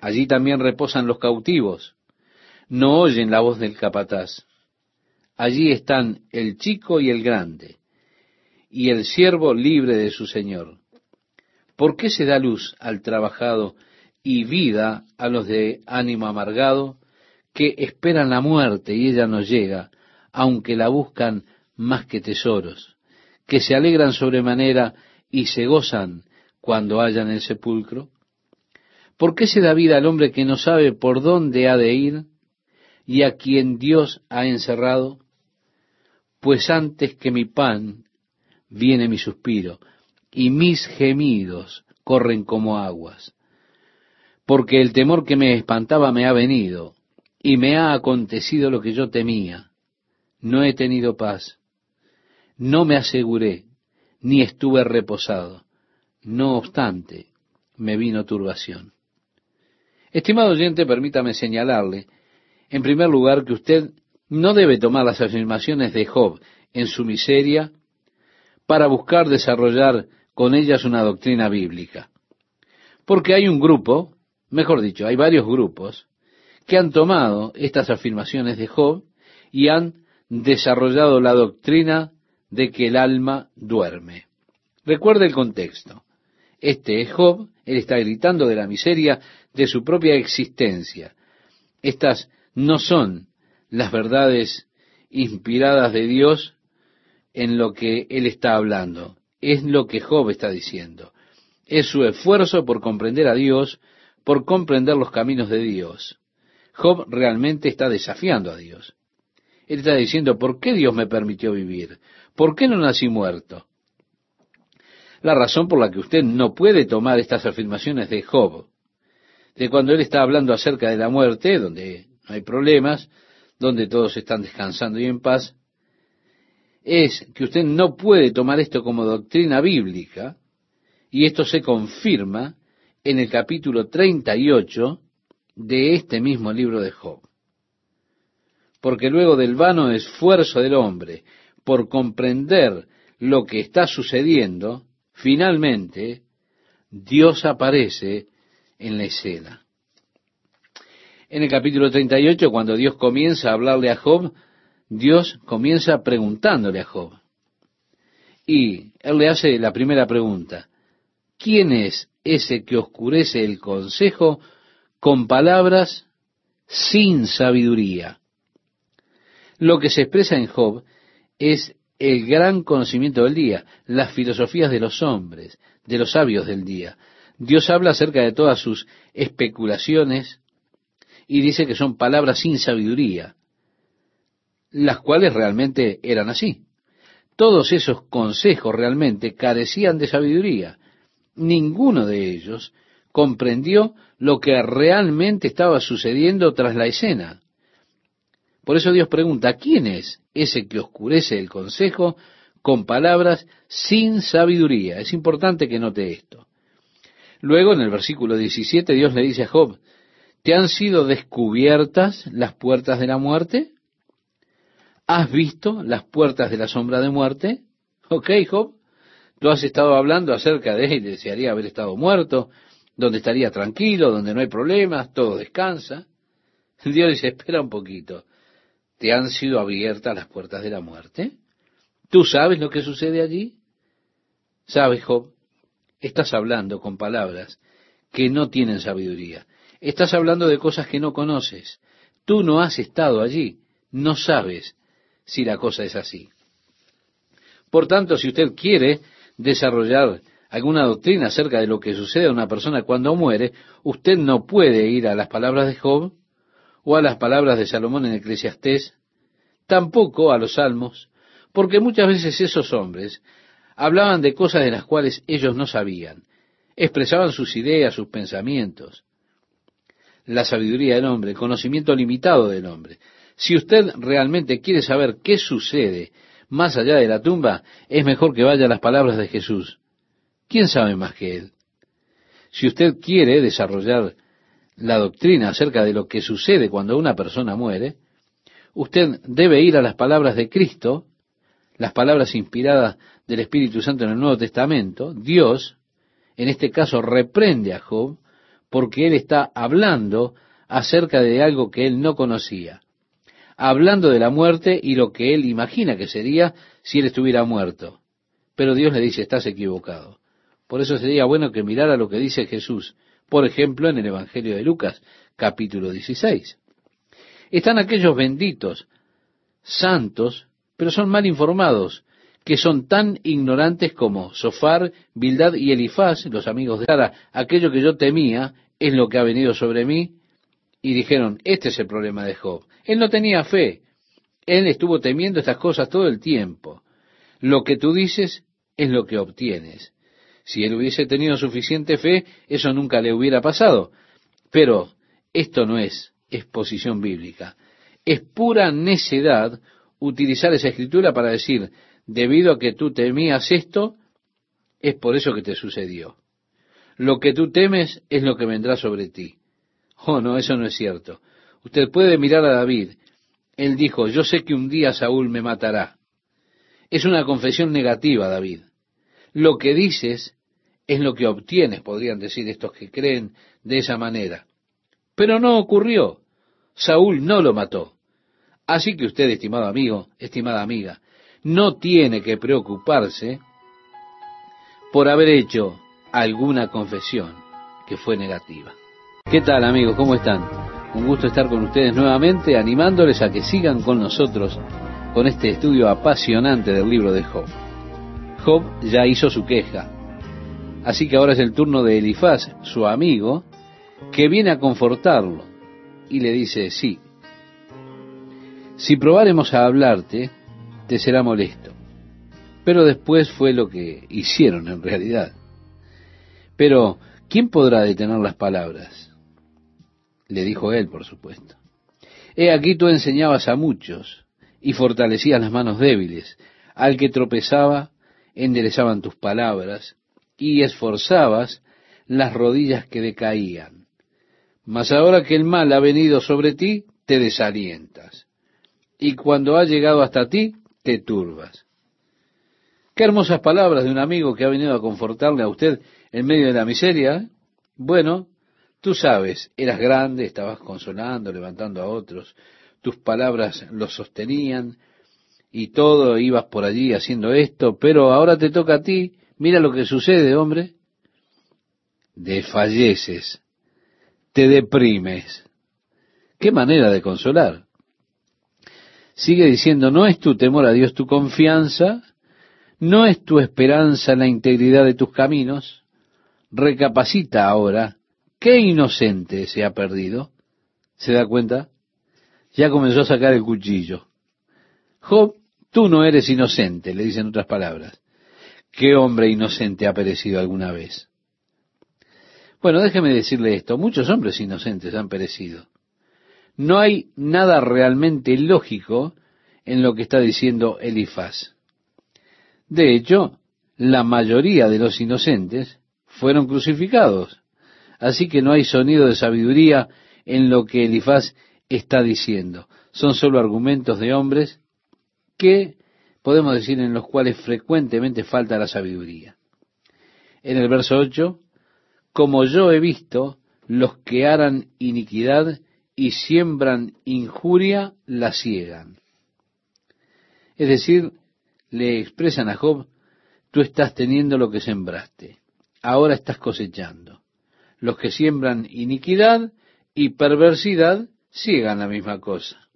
A: Allí también reposan los cautivos. No oyen la voz del capataz. Allí están el chico y el grande, y el siervo libre de su señor. ¿Por qué se da luz al trabajado y vida a los de ánimo amargado, que esperan la muerte y ella no llega, aunque la buscan más que tesoros, que se alegran sobremanera y se gozan cuando hallan el sepulcro? ¿Por qué se da vida al hombre que no sabe por dónde ha de ir y a quien Dios ha encerrado? Pues antes que mi pan viene mi suspiro y mis gemidos corren como aguas. Porque el temor que me espantaba me ha venido y me ha acontecido lo que yo temía. No he tenido paz, no me aseguré, ni estuve reposado. No obstante, me vino turbación. Estimado oyente, permítame señalarle, en primer lugar, que usted no debe tomar las afirmaciones de Job en su miseria para buscar desarrollar con ellas una doctrina bíblica. Porque hay un grupo, mejor dicho, hay varios grupos, que han tomado estas afirmaciones de Job y han desarrollado la doctrina de que el alma duerme. Recuerde el contexto. Este es Job, él está gritando de la miseria de su propia existencia. Estas no son las verdades inspiradas de Dios en lo que él está hablando. Es lo que Job está diciendo. Es su esfuerzo por comprender a Dios, por comprender los caminos de Dios. Job realmente está desafiando a Dios. Él está diciendo, ¿por qué Dios me permitió vivir? ¿Por qué no nací muerto? La razón por la que usted no puede tomar estas afirmaciones de Job, de cuando él está hablando acerca de la muerte, donde no hay problemas, donde todos están descansando y en paz, es que usted no puede tomar esto como doctrina bíblica, y esto se confirma en el capítulo 38 de este mismo libro de Job. Porque luego del vano esfuerzo del hombre por comprender lo que está sucediendo, finalmente Dios aparece en la escena. En el capítulo 38, cuando Dios comienza a hablarle a Job, Dios comienza preguntándole a Job. Y él le hace la primera pregunta. ¿Quién es ese que oscurece el consejo con palabras sin sabiduría? Lo que se expresa en Job es el gran conocimiento del día, las filosofías de los hombres, de los sabios del día. Dios habla acerca de todas sus especulaciones y dice que son palabras sin sabiduría las cuales realmente eran así. Todos esos consejos realmente carecían de sabiduría. Ninguno de ellos comprendió lo que realmente estaba sucediendo tras la escena. Por eso Dios pregunta, ¿quién es ese que oscurece el consejo con palabras sin sabiduría? Es importante que note esto. Luego, en el versículo 17, Dios le dice a Job, ¿te han sido descubiertas las puertas de la muerte? ¿Has visto las puertas de la sombra de muerte? Ok, Job, tú has estado hablando acerca de él, desearía haber estado muerto, donde estaría tranquilo, donde no hay problemas, todo descansa. Dios dice, espera un poquito, ¿te han sido abiertas las puertas de la muerte? ¿Tú sabes lo que sucede allí? ¿Sabes, Job? Estás hablando con palabras que no tienen sabiduría. Estás hablando de cosas que no conoces. Tú no has estado allí, no sabes si la cosa es así. Por tanto, si usted quiere desarrollar alguna doctrina acerca de lo que sucede a una persona cuando muere, usted no puede ir a las palabras de Job o a las palabras de Salomón en Eclesiastés, tampoco a los salmos, porque muchas veces esos hombres hablaban de cosas de las cuales ellos no sabían, expresaban sus ideas, sus pensamientos, la sabiduría del hombre, el conocimiento limitado del hombre. Si usted realmente quiere saber qué sucede más allá de la tumba, es mejor que vaya a las palabras de Jesús. ¿Quién sabe más que Él? Si usted quiere desarrollar la doctrina acerca de lo que sucede cuando una persona muere, usted debe ir a las palabras de Cristo, las palabras inspiradas del Espíritu Santo en el Nuevo Testamento. Dios, en este caso, reprende a Job porque él está hablando acerca de algo que él no conocía hablando de la muerte y lo que él imagina que sería si él estuviera muerto. Pero Dios le dice, estás equivocado. Por eso sería bueno que mirara lo que dice Jesús, Por ejemplo, en el Evangelio de Lucas, capítulo 16. Están aquellos benditos, santos, pero son mal informados, que son tan ignorantes como Sofar, Bildad y Elifaz, los amigos de Sara, aquello que yo temía es lo que ha venido sobre mí, y dijeron, este es el problema de Job. Él no tenía fe, él estuvo temiendo estas cosas todo el tiempo. Lo que tú dices es lo que obtienes. Si él hubiese tenido suficiente fe, eso nunca le hubiera pasado. Pero esto no es exposición bíblica. Es pura necedad utilizar esa escritura para decir, debido a que tú temías esto, es por eso que te sucedió. Lo que tú temes es lo que vendrá sobre ti. Oh, no, eso no es cierto. Usted puede mirar a David. Él dijo, yo sé que un día Saúl me matará. Es una confesión negativa, David. Lo que dices es lo que obtienes, podrían decir estos que creen de esa manera. Pero no ocurrió. Saúl no lo mató. Así que usted, estimado amigo, estimada amiga, no tiene que preocuparse por haber hecho alguna confesión que fue negativa. ¿Qué tal amigos? ¿Cómo están? Un gusto estar con ustedes nuevamente, animándoles a que sigan con nosotros con este estudio apasionante del libro de Job. Job ya hizo su queja, así que ahora es el turno de Elifaz, su amigo, que viene a confortarlo y le dice, sí, si probáremos a hablarte, te será molesto. Pero después fue lo que hicieron en realidad. Pero, ¿quién podrá detener las palabras? Le dijo él, por supuesto. He aquí tú enseñabas a muchos y fortalecías las manos débiles. Al que tropezaba, enderezaban tus palabras y esforzabas las rodillas que decaían. Mas ahora que el mal ha venido sobre ti, te desalientas. Y cuando ha llegado hasta ti, te turbas. Qué hermosas palabras de un amigo que ha venido a confortarle a usted en medio de la miseria. ¿eh? Bueno, tú sabes, eras grande, estabas consolando, levantando a otros, tus palabras los sostenían y todo ibas por allí haciendo esto, pero ahora te toca a ti, mira lo que sucede, hombre, desfalleces, te deprimes. Qué manera de consolar. Sigue diciendo, no es tu temor a Dios tu confianza, no es tu esperanza en la integridad de tus caminos. Recapacita ahora, ¿qué inocente se ha perdido? ¿Se da cuenta? Ya comenzó a sacar el cuchillo. Job, tú no eres inocente, le dicen otras palabras. ¿Qué hombre inocente ha perecido alguna vez? Bueno, déjeme decirle esto, muchos hombres inocentes han perecido. No hay nada realmente lógico en lo que está diciendo Elifaz. De hecho, la mayoría de los inocentes fueron crucificados. Así que no hay sonido de sabiduría en lo que Elifaz está diciendo. Son solo argumentos de hombres que podemos decir en los cuales frecuentemente falta la sabiduría. En el verso 8, como yo he visto, los que harán iniquidad y siembran injuria, la ciegan. Es decir, le expresan a Job, tú estás teniendo lo que sembraste, ahora estás cosechando. Los que siembran iniquidad y perversidad ciegan la misma cosa.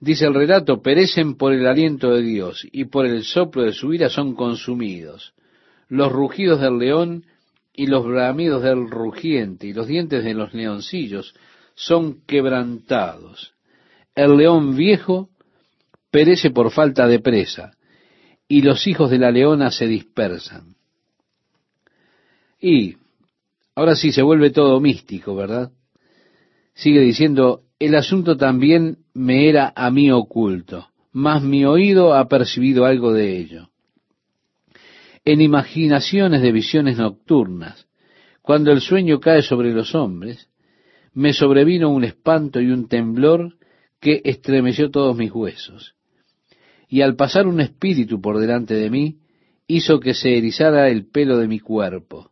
A: Dice el relato, perecen por el aliento de Dios y por el soplo de su ira son consumidos. Los rugidos del león y los bramidos del rugiente y los dientes de los leoncillos son quebrantados. El león viejo perece por falta de presa, y los hijos de la leona se dispersan. Y ahora sí se vuelve todo místico, ¿verdad? Sigue diciendo, el asunto también me era a mí oculto, mas mi oído ha percibido algo de ello. En imaginaciones de visiones nocturnas, cuando el sueño cae sobre los hombres, me sobrevino un espanto y un temblor que estremeció todos mis huesos. Y al pasar un espíritu por delante de mí, hizo que se erizara el pelo de mi cuerpo.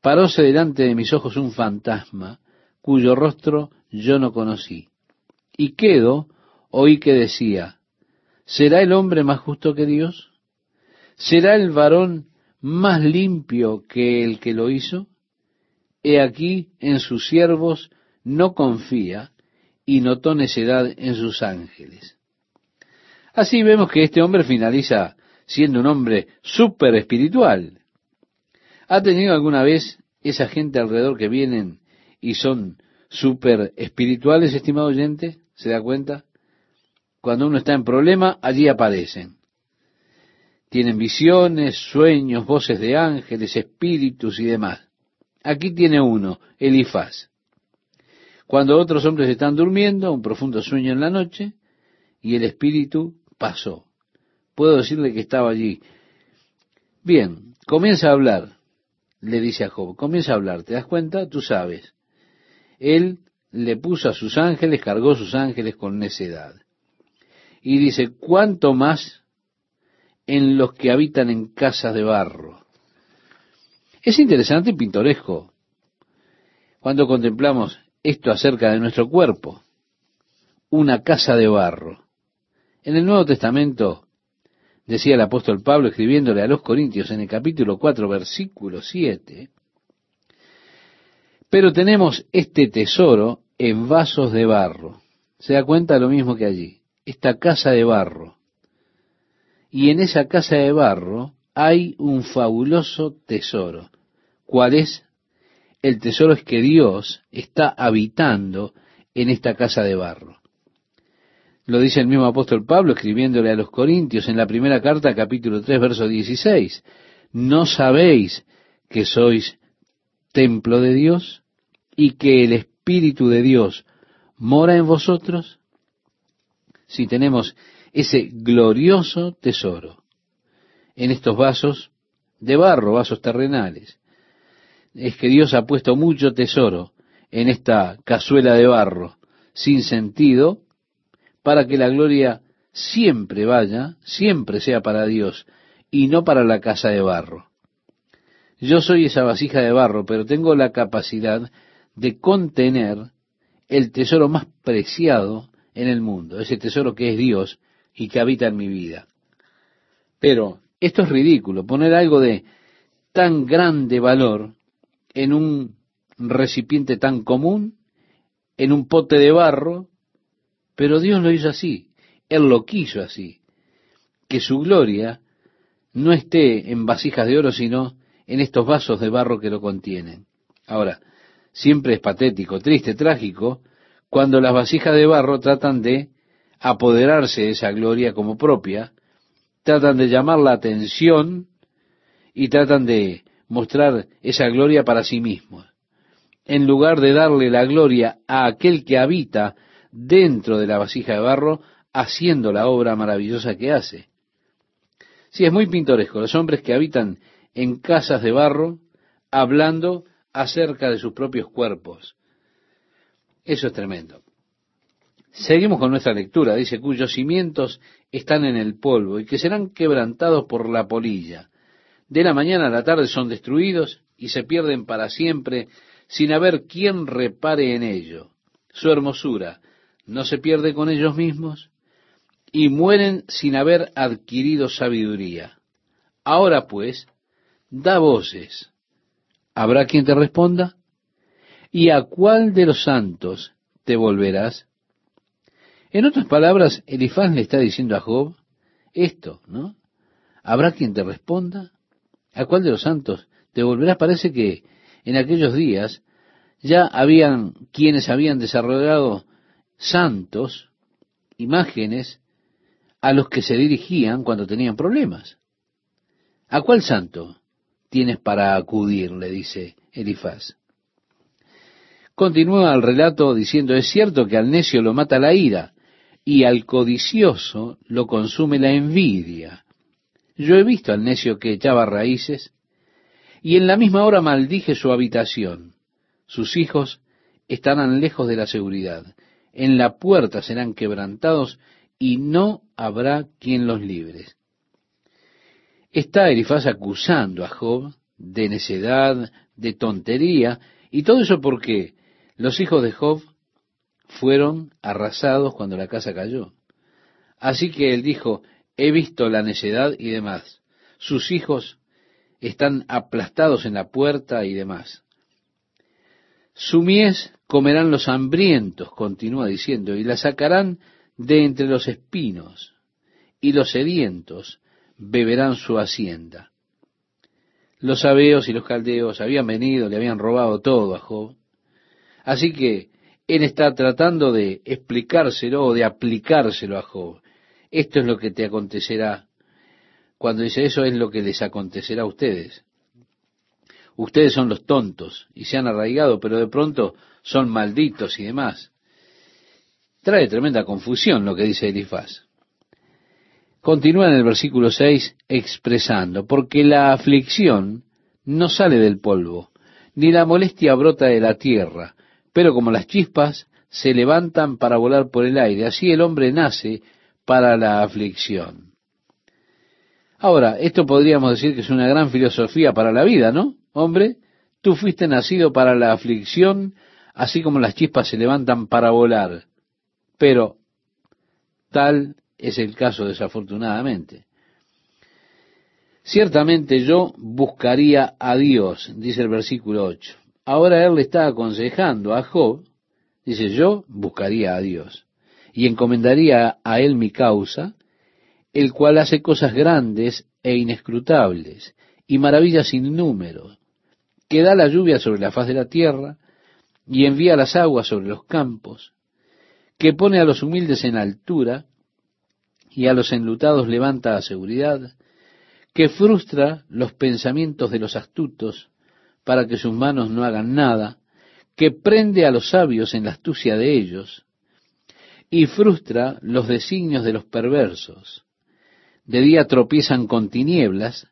A: Paróse delante de mis ojos un fantasma, cuyo rostro yo no conocí. Y quedo, oí que decía, ¿será el hombre más justo que Dios? ¿Será el varón más limpio que el que lo hizo? he aquí en sus siervos no confía y notó necedad en sus ángeles. Así vemos que este hombre finaliza siendo un hombre súper espiritual. ¿Ha tenido alguna vez esa gente alrededor que vienen y son súper espirituales, estimado oyente? ¿Se da cuenta? Cuando uno está en problema, allí aparecen. Tienen visiones, sueños, voces de ángeles, espíritus y demás. Aquí tiene uno, Elifaz. Cuando otros hombres están durmiendo, un profundo sueño en la noche, y el espíritu pasó. Puedo decirle que estaba allí. Bien, comienza a hablar, le dice a Job, comienza a hablar, ¿te das cuenta? Tú sabes. Él le puso a sus ángeles, cargó sus ángeles con necedad. Y dice, ¿cuánto más en los que habitan en casas de barro? Es interesante y pintoresco cuando contemplamos esto acerca de nuestro cuerpo, una casa de barro. En el Nuevo Testamento, decía el apóstol Pablo escribiéndole a los Corintios en el capítulo 4, versículo 7, pero tenemos este tesoro en vasos de barro. Se da cuenta lo mismo que allí, esta casa de barro. Y en esa casa de barro hay un fabuloso tesoro. ¿Cuál es? El tesoro es que Dios está habitando en esta casa de barro. Lo dice el mismo apóstol Pablo escribiéndole a los Corintios en la primera carta, capítulo 3, verso 16. ¿No sabéis que sois templo de Dios y que el Espíritu de Dios mora en vosotros? Si tenemos ese glorioso tesoro en estos vasos de barro, vasos terrenales, es que Dios ha puesto mucho tesoro en esta cazuela de barro, sin sentido, para que la gloria siempre vaya, siempre sea para Dios y no para la casa de barro. Yo soy esa vasija de barro, pero tengo la capacidad de contener el tesoro más preciado en el mundo, ese tesoro que es Dios y que habita en mi vida. Pero esto es ridículo, poner algo de tan grande valor en un recipiente tan común, en un pote de barro, pero Dios lo hizo así, Él lo quiso así, que su gloria no esté en vasijas de oro, sino en estos vasos de barro que lo contienen. Ahora, siempre es patético, triste, trágico, cuando las vasijas de barro tratan de apoderarse de esa gloria como propia, tratan de llamar la atención y tratan de mostrar esa gloria para sí mismos, en lugar de darle la gloria a aquel que habita dentro de la vasija de barro, haciendo la obra maravillosa que hace. Sí, es muy pintoresco, los hombres que habitan en casas de barro, hablando acerca de sus propios cuerpos. Eso es tremendo. Seguimos con nuestra lectura. Dice, cuyos cimientos están en el polvo y que serán quebrantados por la polilla. De la mañana a la tarde son destruidos y se pierden para siempre sin haber quien repare en ello. Su hermosura no se pierde con ellos mismos y mueren sin haber adquirido sabiduría. Ahora pues, da voces. ¿Habrá quien te responda? ¿Y a cuál de los santos te volverás? En otras palabras, Elifaz le está diciendo a Job esto, ¿no? ¿Habrá quien te responda? ¿A cuál de los santos te volverás? Parece que en aquellos días ya habían quienes habían desarrollado santos, imágenes a los que se dirigían cuando tenían problemas. ¿A cuál santo tienes para acudir? le dice Elifaz. Continúa el relato diciendo, es cierto que al necio lo mata la ira y al codicioso lo consume la envidia. Yo he visto al necio que echaba raíces y en la misma hora maldije su habitación. Sus hijos estarán lejos de la seguridad en la puerta serán quebrantados y no habrá quien los libre. Está Elifaz acusando a Job de necedad, de tontería, y todo eso porque los hijos de Job fueron arrasados cuando la casa cayó. Así que él dijo, he visto la necedad y demás. Sus hijos están aplastados en la puerta y demás. Su mies comerán los hambrientos, continúa diciendo, y la sacarán de entre los espinos, y los sedientos beberán su hacienda. Los sabeos y los caldeos habían venido, le habían robado todo a Job. Así que él está tratando de explicárselo o de aplicárselo a Job. Esto es lo que te acontecerá. Cuando dice eso es lo que les acontecerá a ustedes. Ustedes son los tontos y se han arraigado, pero de pronto son malditos y demás. Trae tremenda confusión lo que dice Elifaz. Continúa en el versículo 6 expresando, porque la aflicción no sale del polvo, ni la molestia brota de la tierra, pero como las chispas se levantan para volar por el aire, así el hombre nace para la aflicción. Ahora, esto podríamos decir que es una gran filosofía para la vida, ¿no? Hombre, tú fuiste nacido para la aflicción, así como las chispas se levantan para volar. Pero tal es el caso desafortunadamente. Ciertamente yo buscaría a Dios, dice el versículo 8. Ahora él le está aconsejando a Job, dice yo buscaría a Dios y encomendaría a él mi causa, el cual hace cosas grandes e inescrutables y maravillas sin número, que da la lluvia sobre la faz de la tierra y envía las aguas sobre los campos, que pone a los humildes en altura y a los enlutados levanta a seguridad, que frustra los pensamientos de los astutos para que sus manos no hagan nada, que prende a los sabios en la astucia de ellos, y frustra los designios de los perversos. De día tropiezan con tinieblas,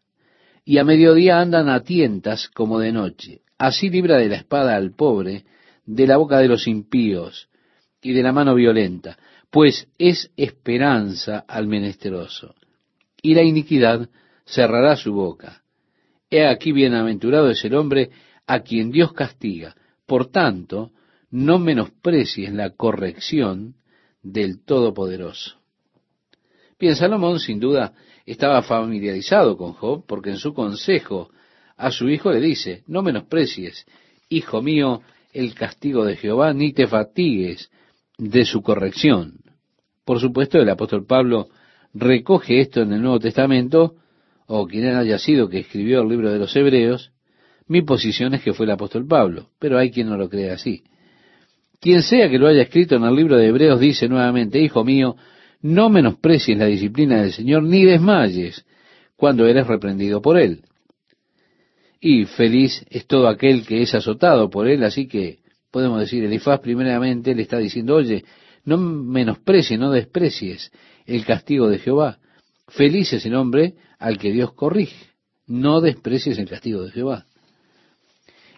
A: y a mediodía andan a tientas como de noche. Así libra de la espada al pobre, de la boca de los impíos, y de la mano violenta, pues es esperanza al menesteroso. Y la iniquidad cerrará su boca. He aquí bienaventurado es el hombre a quien Dios castiga. Por tanto, no menosprecies la corrección del Todopoderoso. Bien, Salomón sin duda estaba familiarizado con Job porque en su consejo a su hijo le dice, no menosprecies, hijo mío, el castigo de Jehová, ni te fatigues de su corrección. Por supuesto, el apóstol Pablo recoge esto en el Nuevo Testamento, o quien haya sido que escribió el libro de los Hebreos, mi posición es que fue el apóstol Pablo, pero hay quien no lo cree así. Quien sea que lo haya escrito en el libro de Hebreos dice nuevamente, Hijo mío, no menosprecies la disciplina del Señor, ni desmayes cuando eres reprendido por Él. Y feliz es todo aquel que es azotado por Él, así que podemos decir, Elifaz primeramente le está diciendo, oye, no menosprecies, no desprecies el castigo de Jehová. Feliz es el hombre al que Dios corrige. No desprecies el castigo de Jehová.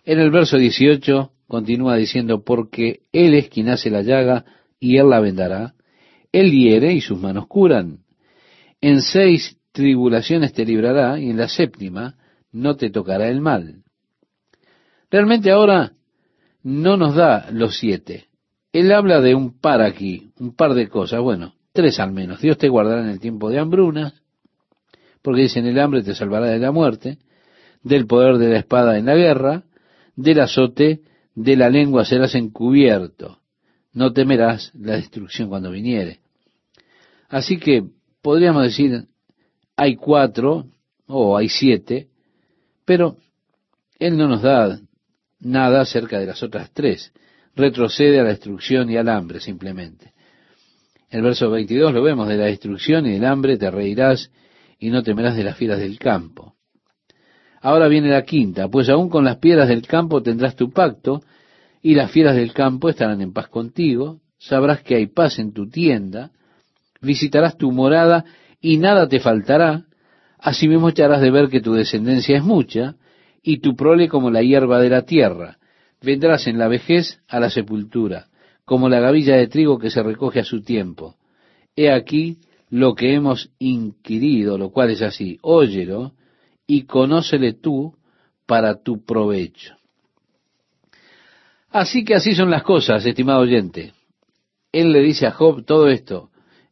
A: En el verso 18 continúa diciendo, porque Él es quien hace la llaga y Él la vendará. Él hiere y sus manos curan. En seis tribulaciones te librará y en la séptima no te tocará el mal. Realmente ahora no nos da los siete. Él habla de un par aquí, un par de cosas, bueno, tres al menos. Dios te guardará en el tiempo de hambrunas, porque dice en el hambre te salvará de la muerte, del poder de la espada en la guerra, del azote, de la lengua serás encubierto, no temerás la destrucción cuando viniere. Así que podríamos decir, hay cuatro o hay siete, pero Él no nos da nada acerca de las otras tres retrocede a la destrucción y al hambre simplemente. El verso 22 lo vemos, de la destrucción y del hambre te reirás y no temerás de las fieras del campo. Ahora viene la quinta, pues aún con las piedras del campo tendrás tu pacto, y las fieras del campo estarán en paz contigo, sabrás que hay paz en tu tienda, visitarás tu morada y nada te faltará, asimismo echarás de ver que tu descendencia es mucha, y tu prole como la hierba de la tierra, vendrás en la vejez a la sepultura, como la gavilla de trigo que se recoge a su tiempo. He aquí lo que hemos inquirido, lo cual es así, óyelo y conócele tú para tu provecho. Así que así son las cosas, estimado oyente. Él le dice a Job todo esto,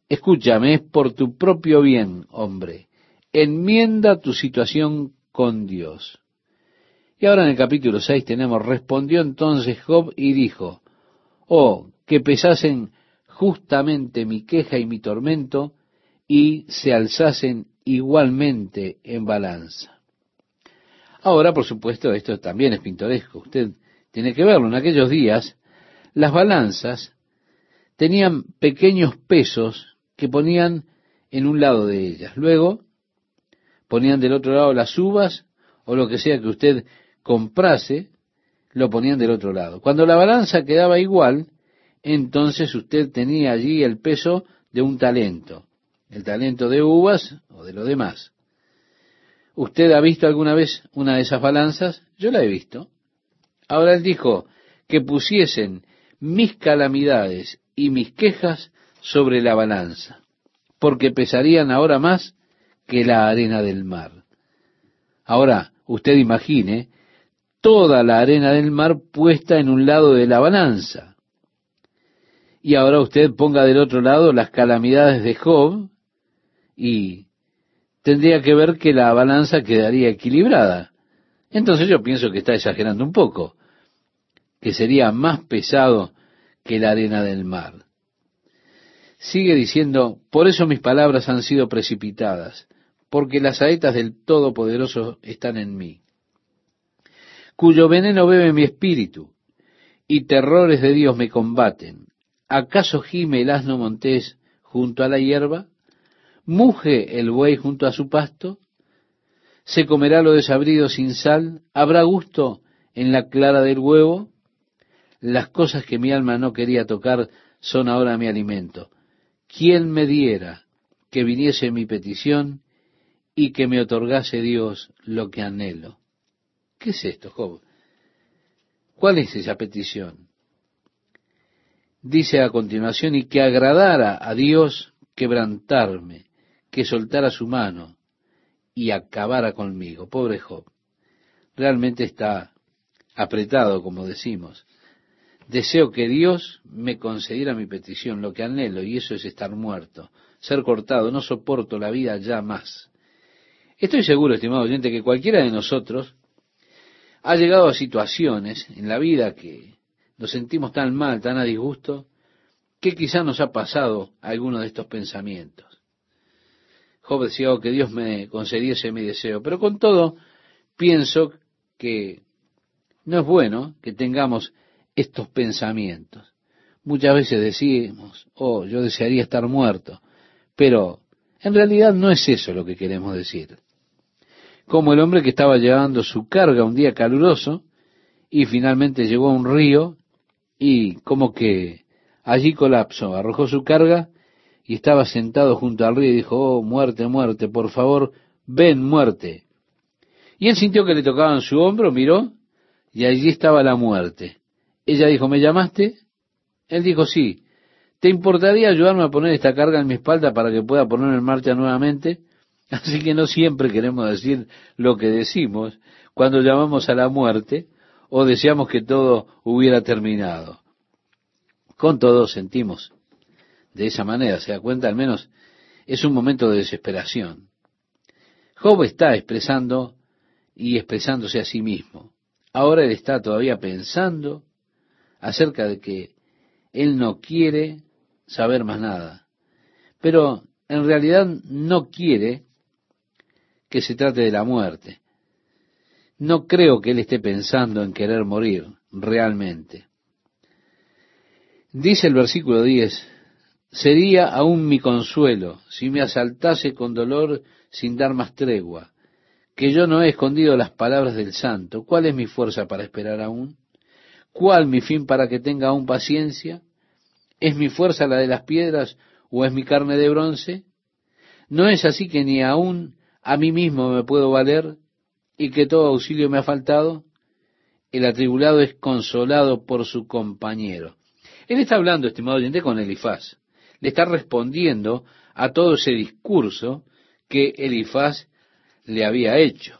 A: escúchame, es por tu propio bien, hombre, enmienda tu situación con Dios. Y ahora en el capítulo 6 tenemos, respondió entonces Job y dijo, oh, que pesasen justamente mi queja y mi tormento y se alzasen igualmente en balanza. Ahora, por supuesto, esto también es pintoresco. Usted tiene que verlo. En aquellos días, las balanzas tenían pequeños pesos que ponían en un lado de ellas. Luego, ponían del otro lado las uvas o lo que sea que usted comprase, lo ponían del otro lado. Cuando la balanza quedaba igual, entonces usted tenía allí el peso de un talento, el talento de uvas o de lo demás. ¿Usted ha visto alguna vez una de esas balanzas? Yo la he visto. Ahora él dijo que pusiesen mis calamidades y mis quejas sobre la balanza, porque pesarían ahora más que la arena del mar. Ahora, usted imagine toda la arena del mar puesta en un lado de la balanza. Y ahora usted ponga del otro lado las calamidades de Job y tendría que ver que la balanza quedaría equilibrada. Entonces yo pienso que está exagerando un poco, que sería más pesado que la arena del mar. Sigue diciendo, por eso mis palabras han sido precipitadas, porque las saetas del Todopoderoso están en mí, cuyo veneno bebe mi espíritu, y terrores de Dios me combaten. ¿Acaso gime el asno montés junto a la hierba? ¿Muge el buey junto a su pasto? ¿Se comerá lo desabrido sin sal? ¿Habrá gusto en la clara del huevo? Las cosas que mi alma no quería tocar son ahora mi alimento. ¿Quién me diera que viniese mi petición y que me otorgase Dios lo que anhelo. ¿Qué es esto, Job? ¿Cuál es esa petición? Dice a continuación, y que agradara a Dios quebrantarme, que soltara su mano y acabara conmigo. Pobre Job. Realmente está apretado, como decimos. Deseo que Dios me concediera mi petición, lo que anhelo, y eso es estar muerto, ser cortado. No soporto la vida ya más. Estoy seguro, estimado oyente, que cualquiera de nosotros ha llegado a situaciones en la vida que nos sentimos tan mal, tan a disgusto, que quizá nos ha pasado alguno de estos pensamientos. Job decía oh, que Dios me concediese mi deseo, pero con todo pienso que no es bueno que tengamos estos pensamientos. Muchas veces decimos, oh, yo desearía estar muerto, pero en realidad no es eso lo que queremos decir como el hombre que estaba llevando su carga un día caluroso y finalmente llegó a un río y como que allí colapsó, arrojó su carga y estaba sentado junto al río y dijo, oh, muerte, muerte, por favor, ven, muerte. Y él sintió que le tocaban su hombro, miró, y allí estaba la muerte. Ella dijo, ¿me llamaste? Él dijo, sí. ¿Te importaría ayudarme a poner esta carga en mi espalda para que pueda ponerme en marcha nuevamente? Así que no siempre queremos decir lo que decimos cuando llamamos a la muerte o deseamos que todo hubiera terminado. Con todo sentimos de esa manera, se da cuenta, al menos es un momento de desesperación. Job está expresando y expresándose a sí mismo. Ahora él está todavía pensando acerca de que él no quiere saber más nada. Pero en realidad no quiere que se trate de la muerte. No creo que él esté pensando en querer morir realmente. Dice el versículo 10, sería aún mi consuelo si me asaltase con dolor sin dar más tregua, que yo no he escondido las palabras del santo. ¿Cuál es mi fuerza para esperar aún? ¿Cuál mi fin para que tenga aún paciencia? ¿Es mi fuerza la de las piedras o es mi carne de bronce? ¿No es así que ni aún a mí mismo me puedo valer y que todo auxilio me ha faltado, el atribulado es consolado por su compañero. Él está hablando, estimado oyente, con Elifaz. Le está respondiendo a todo ese discurso que Elifaz le había hecho.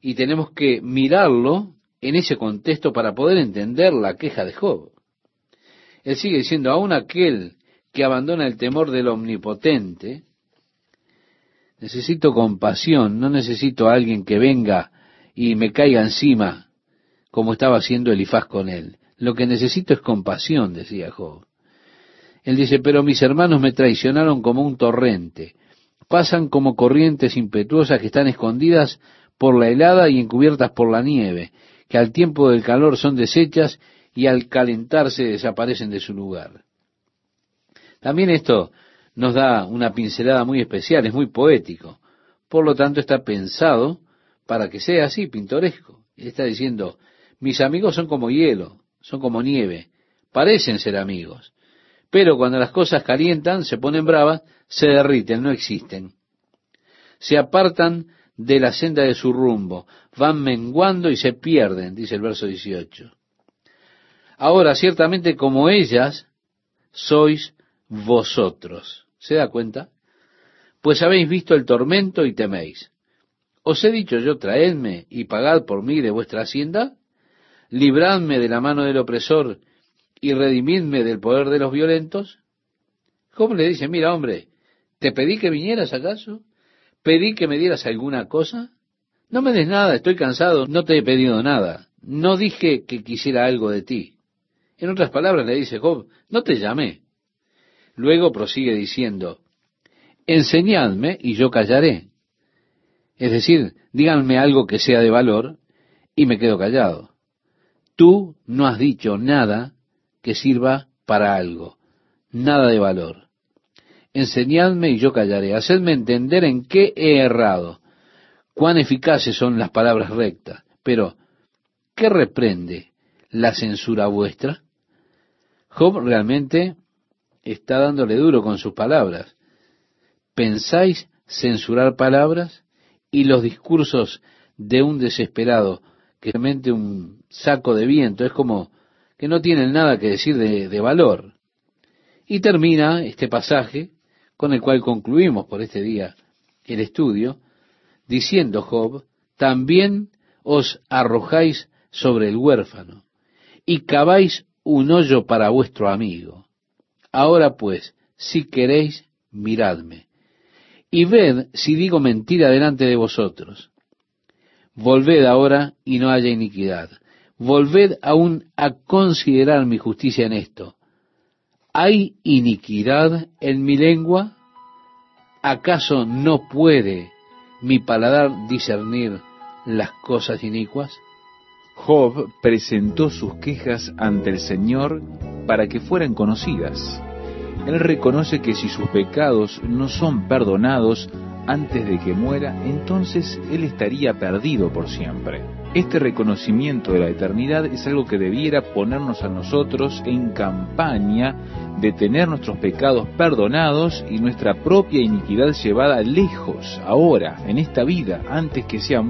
A: Y tenemos que mirarlo en ese contexto para poder entender la queja de Job. Él sigue diciendo, aún aquel que abandona el temor del omnipotente, Necesito compasión, no necesito a alguien que venga y me caiga encima, como estaba haciendo Elifaz con él. Lo que necesito es compasión, decía Job. Él dice, pero mis hermanos me traicionaron como un torrente. Pasan como corrientes impetuosas que están escondidas por la helada y encubiertas por la nieve, que al tiempo del calor son deshechas y al calentarse desaparecen de su lugar. También esto nos da una pincelada muy especial, es muy poético. Por lo tanto, está pensado para que sea así, pintoresco. Está diciendo, mis amigos son como hielo, son como nieve, parecen ser amigos, pero cuando las cosas calientan, se ponen bravas, se derriten, no existen. Se apartan de la senda de su rumbo, van menguando y se pierden, dice el verso 18. Ahora, ciertamente como ellas, sois vosotros. ¿Se da cuenta? Pues habéis visto el tormento y teméis. ¿Os he dicho yo, traedme y pagad por mí de vuestra hacienda? Libradme de la mano del opresor y redimidme del poder de los violentos? ¿Cómo le dice, mira hombre, ¿te pedí que vinieras acaso? ¿Pedí que me dieras alguna cosa? No me des nada, estoy cansado, no te he pedido nada. No dije que quisiera algo de ti. En otras palabras le dice Job, no te llamé. Luego prosigue diciendo, enseñadme y yo callaré. Es decir, díganme algo que sea de valor y me quedo callado. Tú no has dicho nada que sirva para algo, nada de valor. Enseñadme y yo callaré. Hacedme entender en qué he errado, cuán eficaces son las palabras rectas. Pero, ¿qué reprende la censura vuestra? Job realmente está dándole duro con sus palabras. ¿Pensáis censurar palabras y los discursos de un desesperado que realmente un saco de viento? Es como que no tienen nada que decir de, de valor. Y termina este pasaje, con el cual concluimos por este día el estudio, diciendo Job, también os arrojáis sobre el huérfano y caváis un hoyo para vuestro amigo. Ahora pues, si queréis, miradme, y ved si digo mentira delante de vosotros. Volved ahora y no haya iniquidad volved aún a considerar mi justicia en esto. ¿Hay iniquidad en mi lengua? ¿Acaso no puede mi paladar discernir las cosas inicuas?
B: Job presentó sus quejas ante el Señor para que fueran conocidas. Él reconoce que si sus pecados no son perdonados antes de que muera, entonces él estaría perdido por siempre. Este reconocimiento de la eternidad es algo que debiera ponernos a nosotros en campaña de tener nuestros pecados perdonados y nuestra propia iniquidad llevada lejos ahora, en esta vida, antes que sea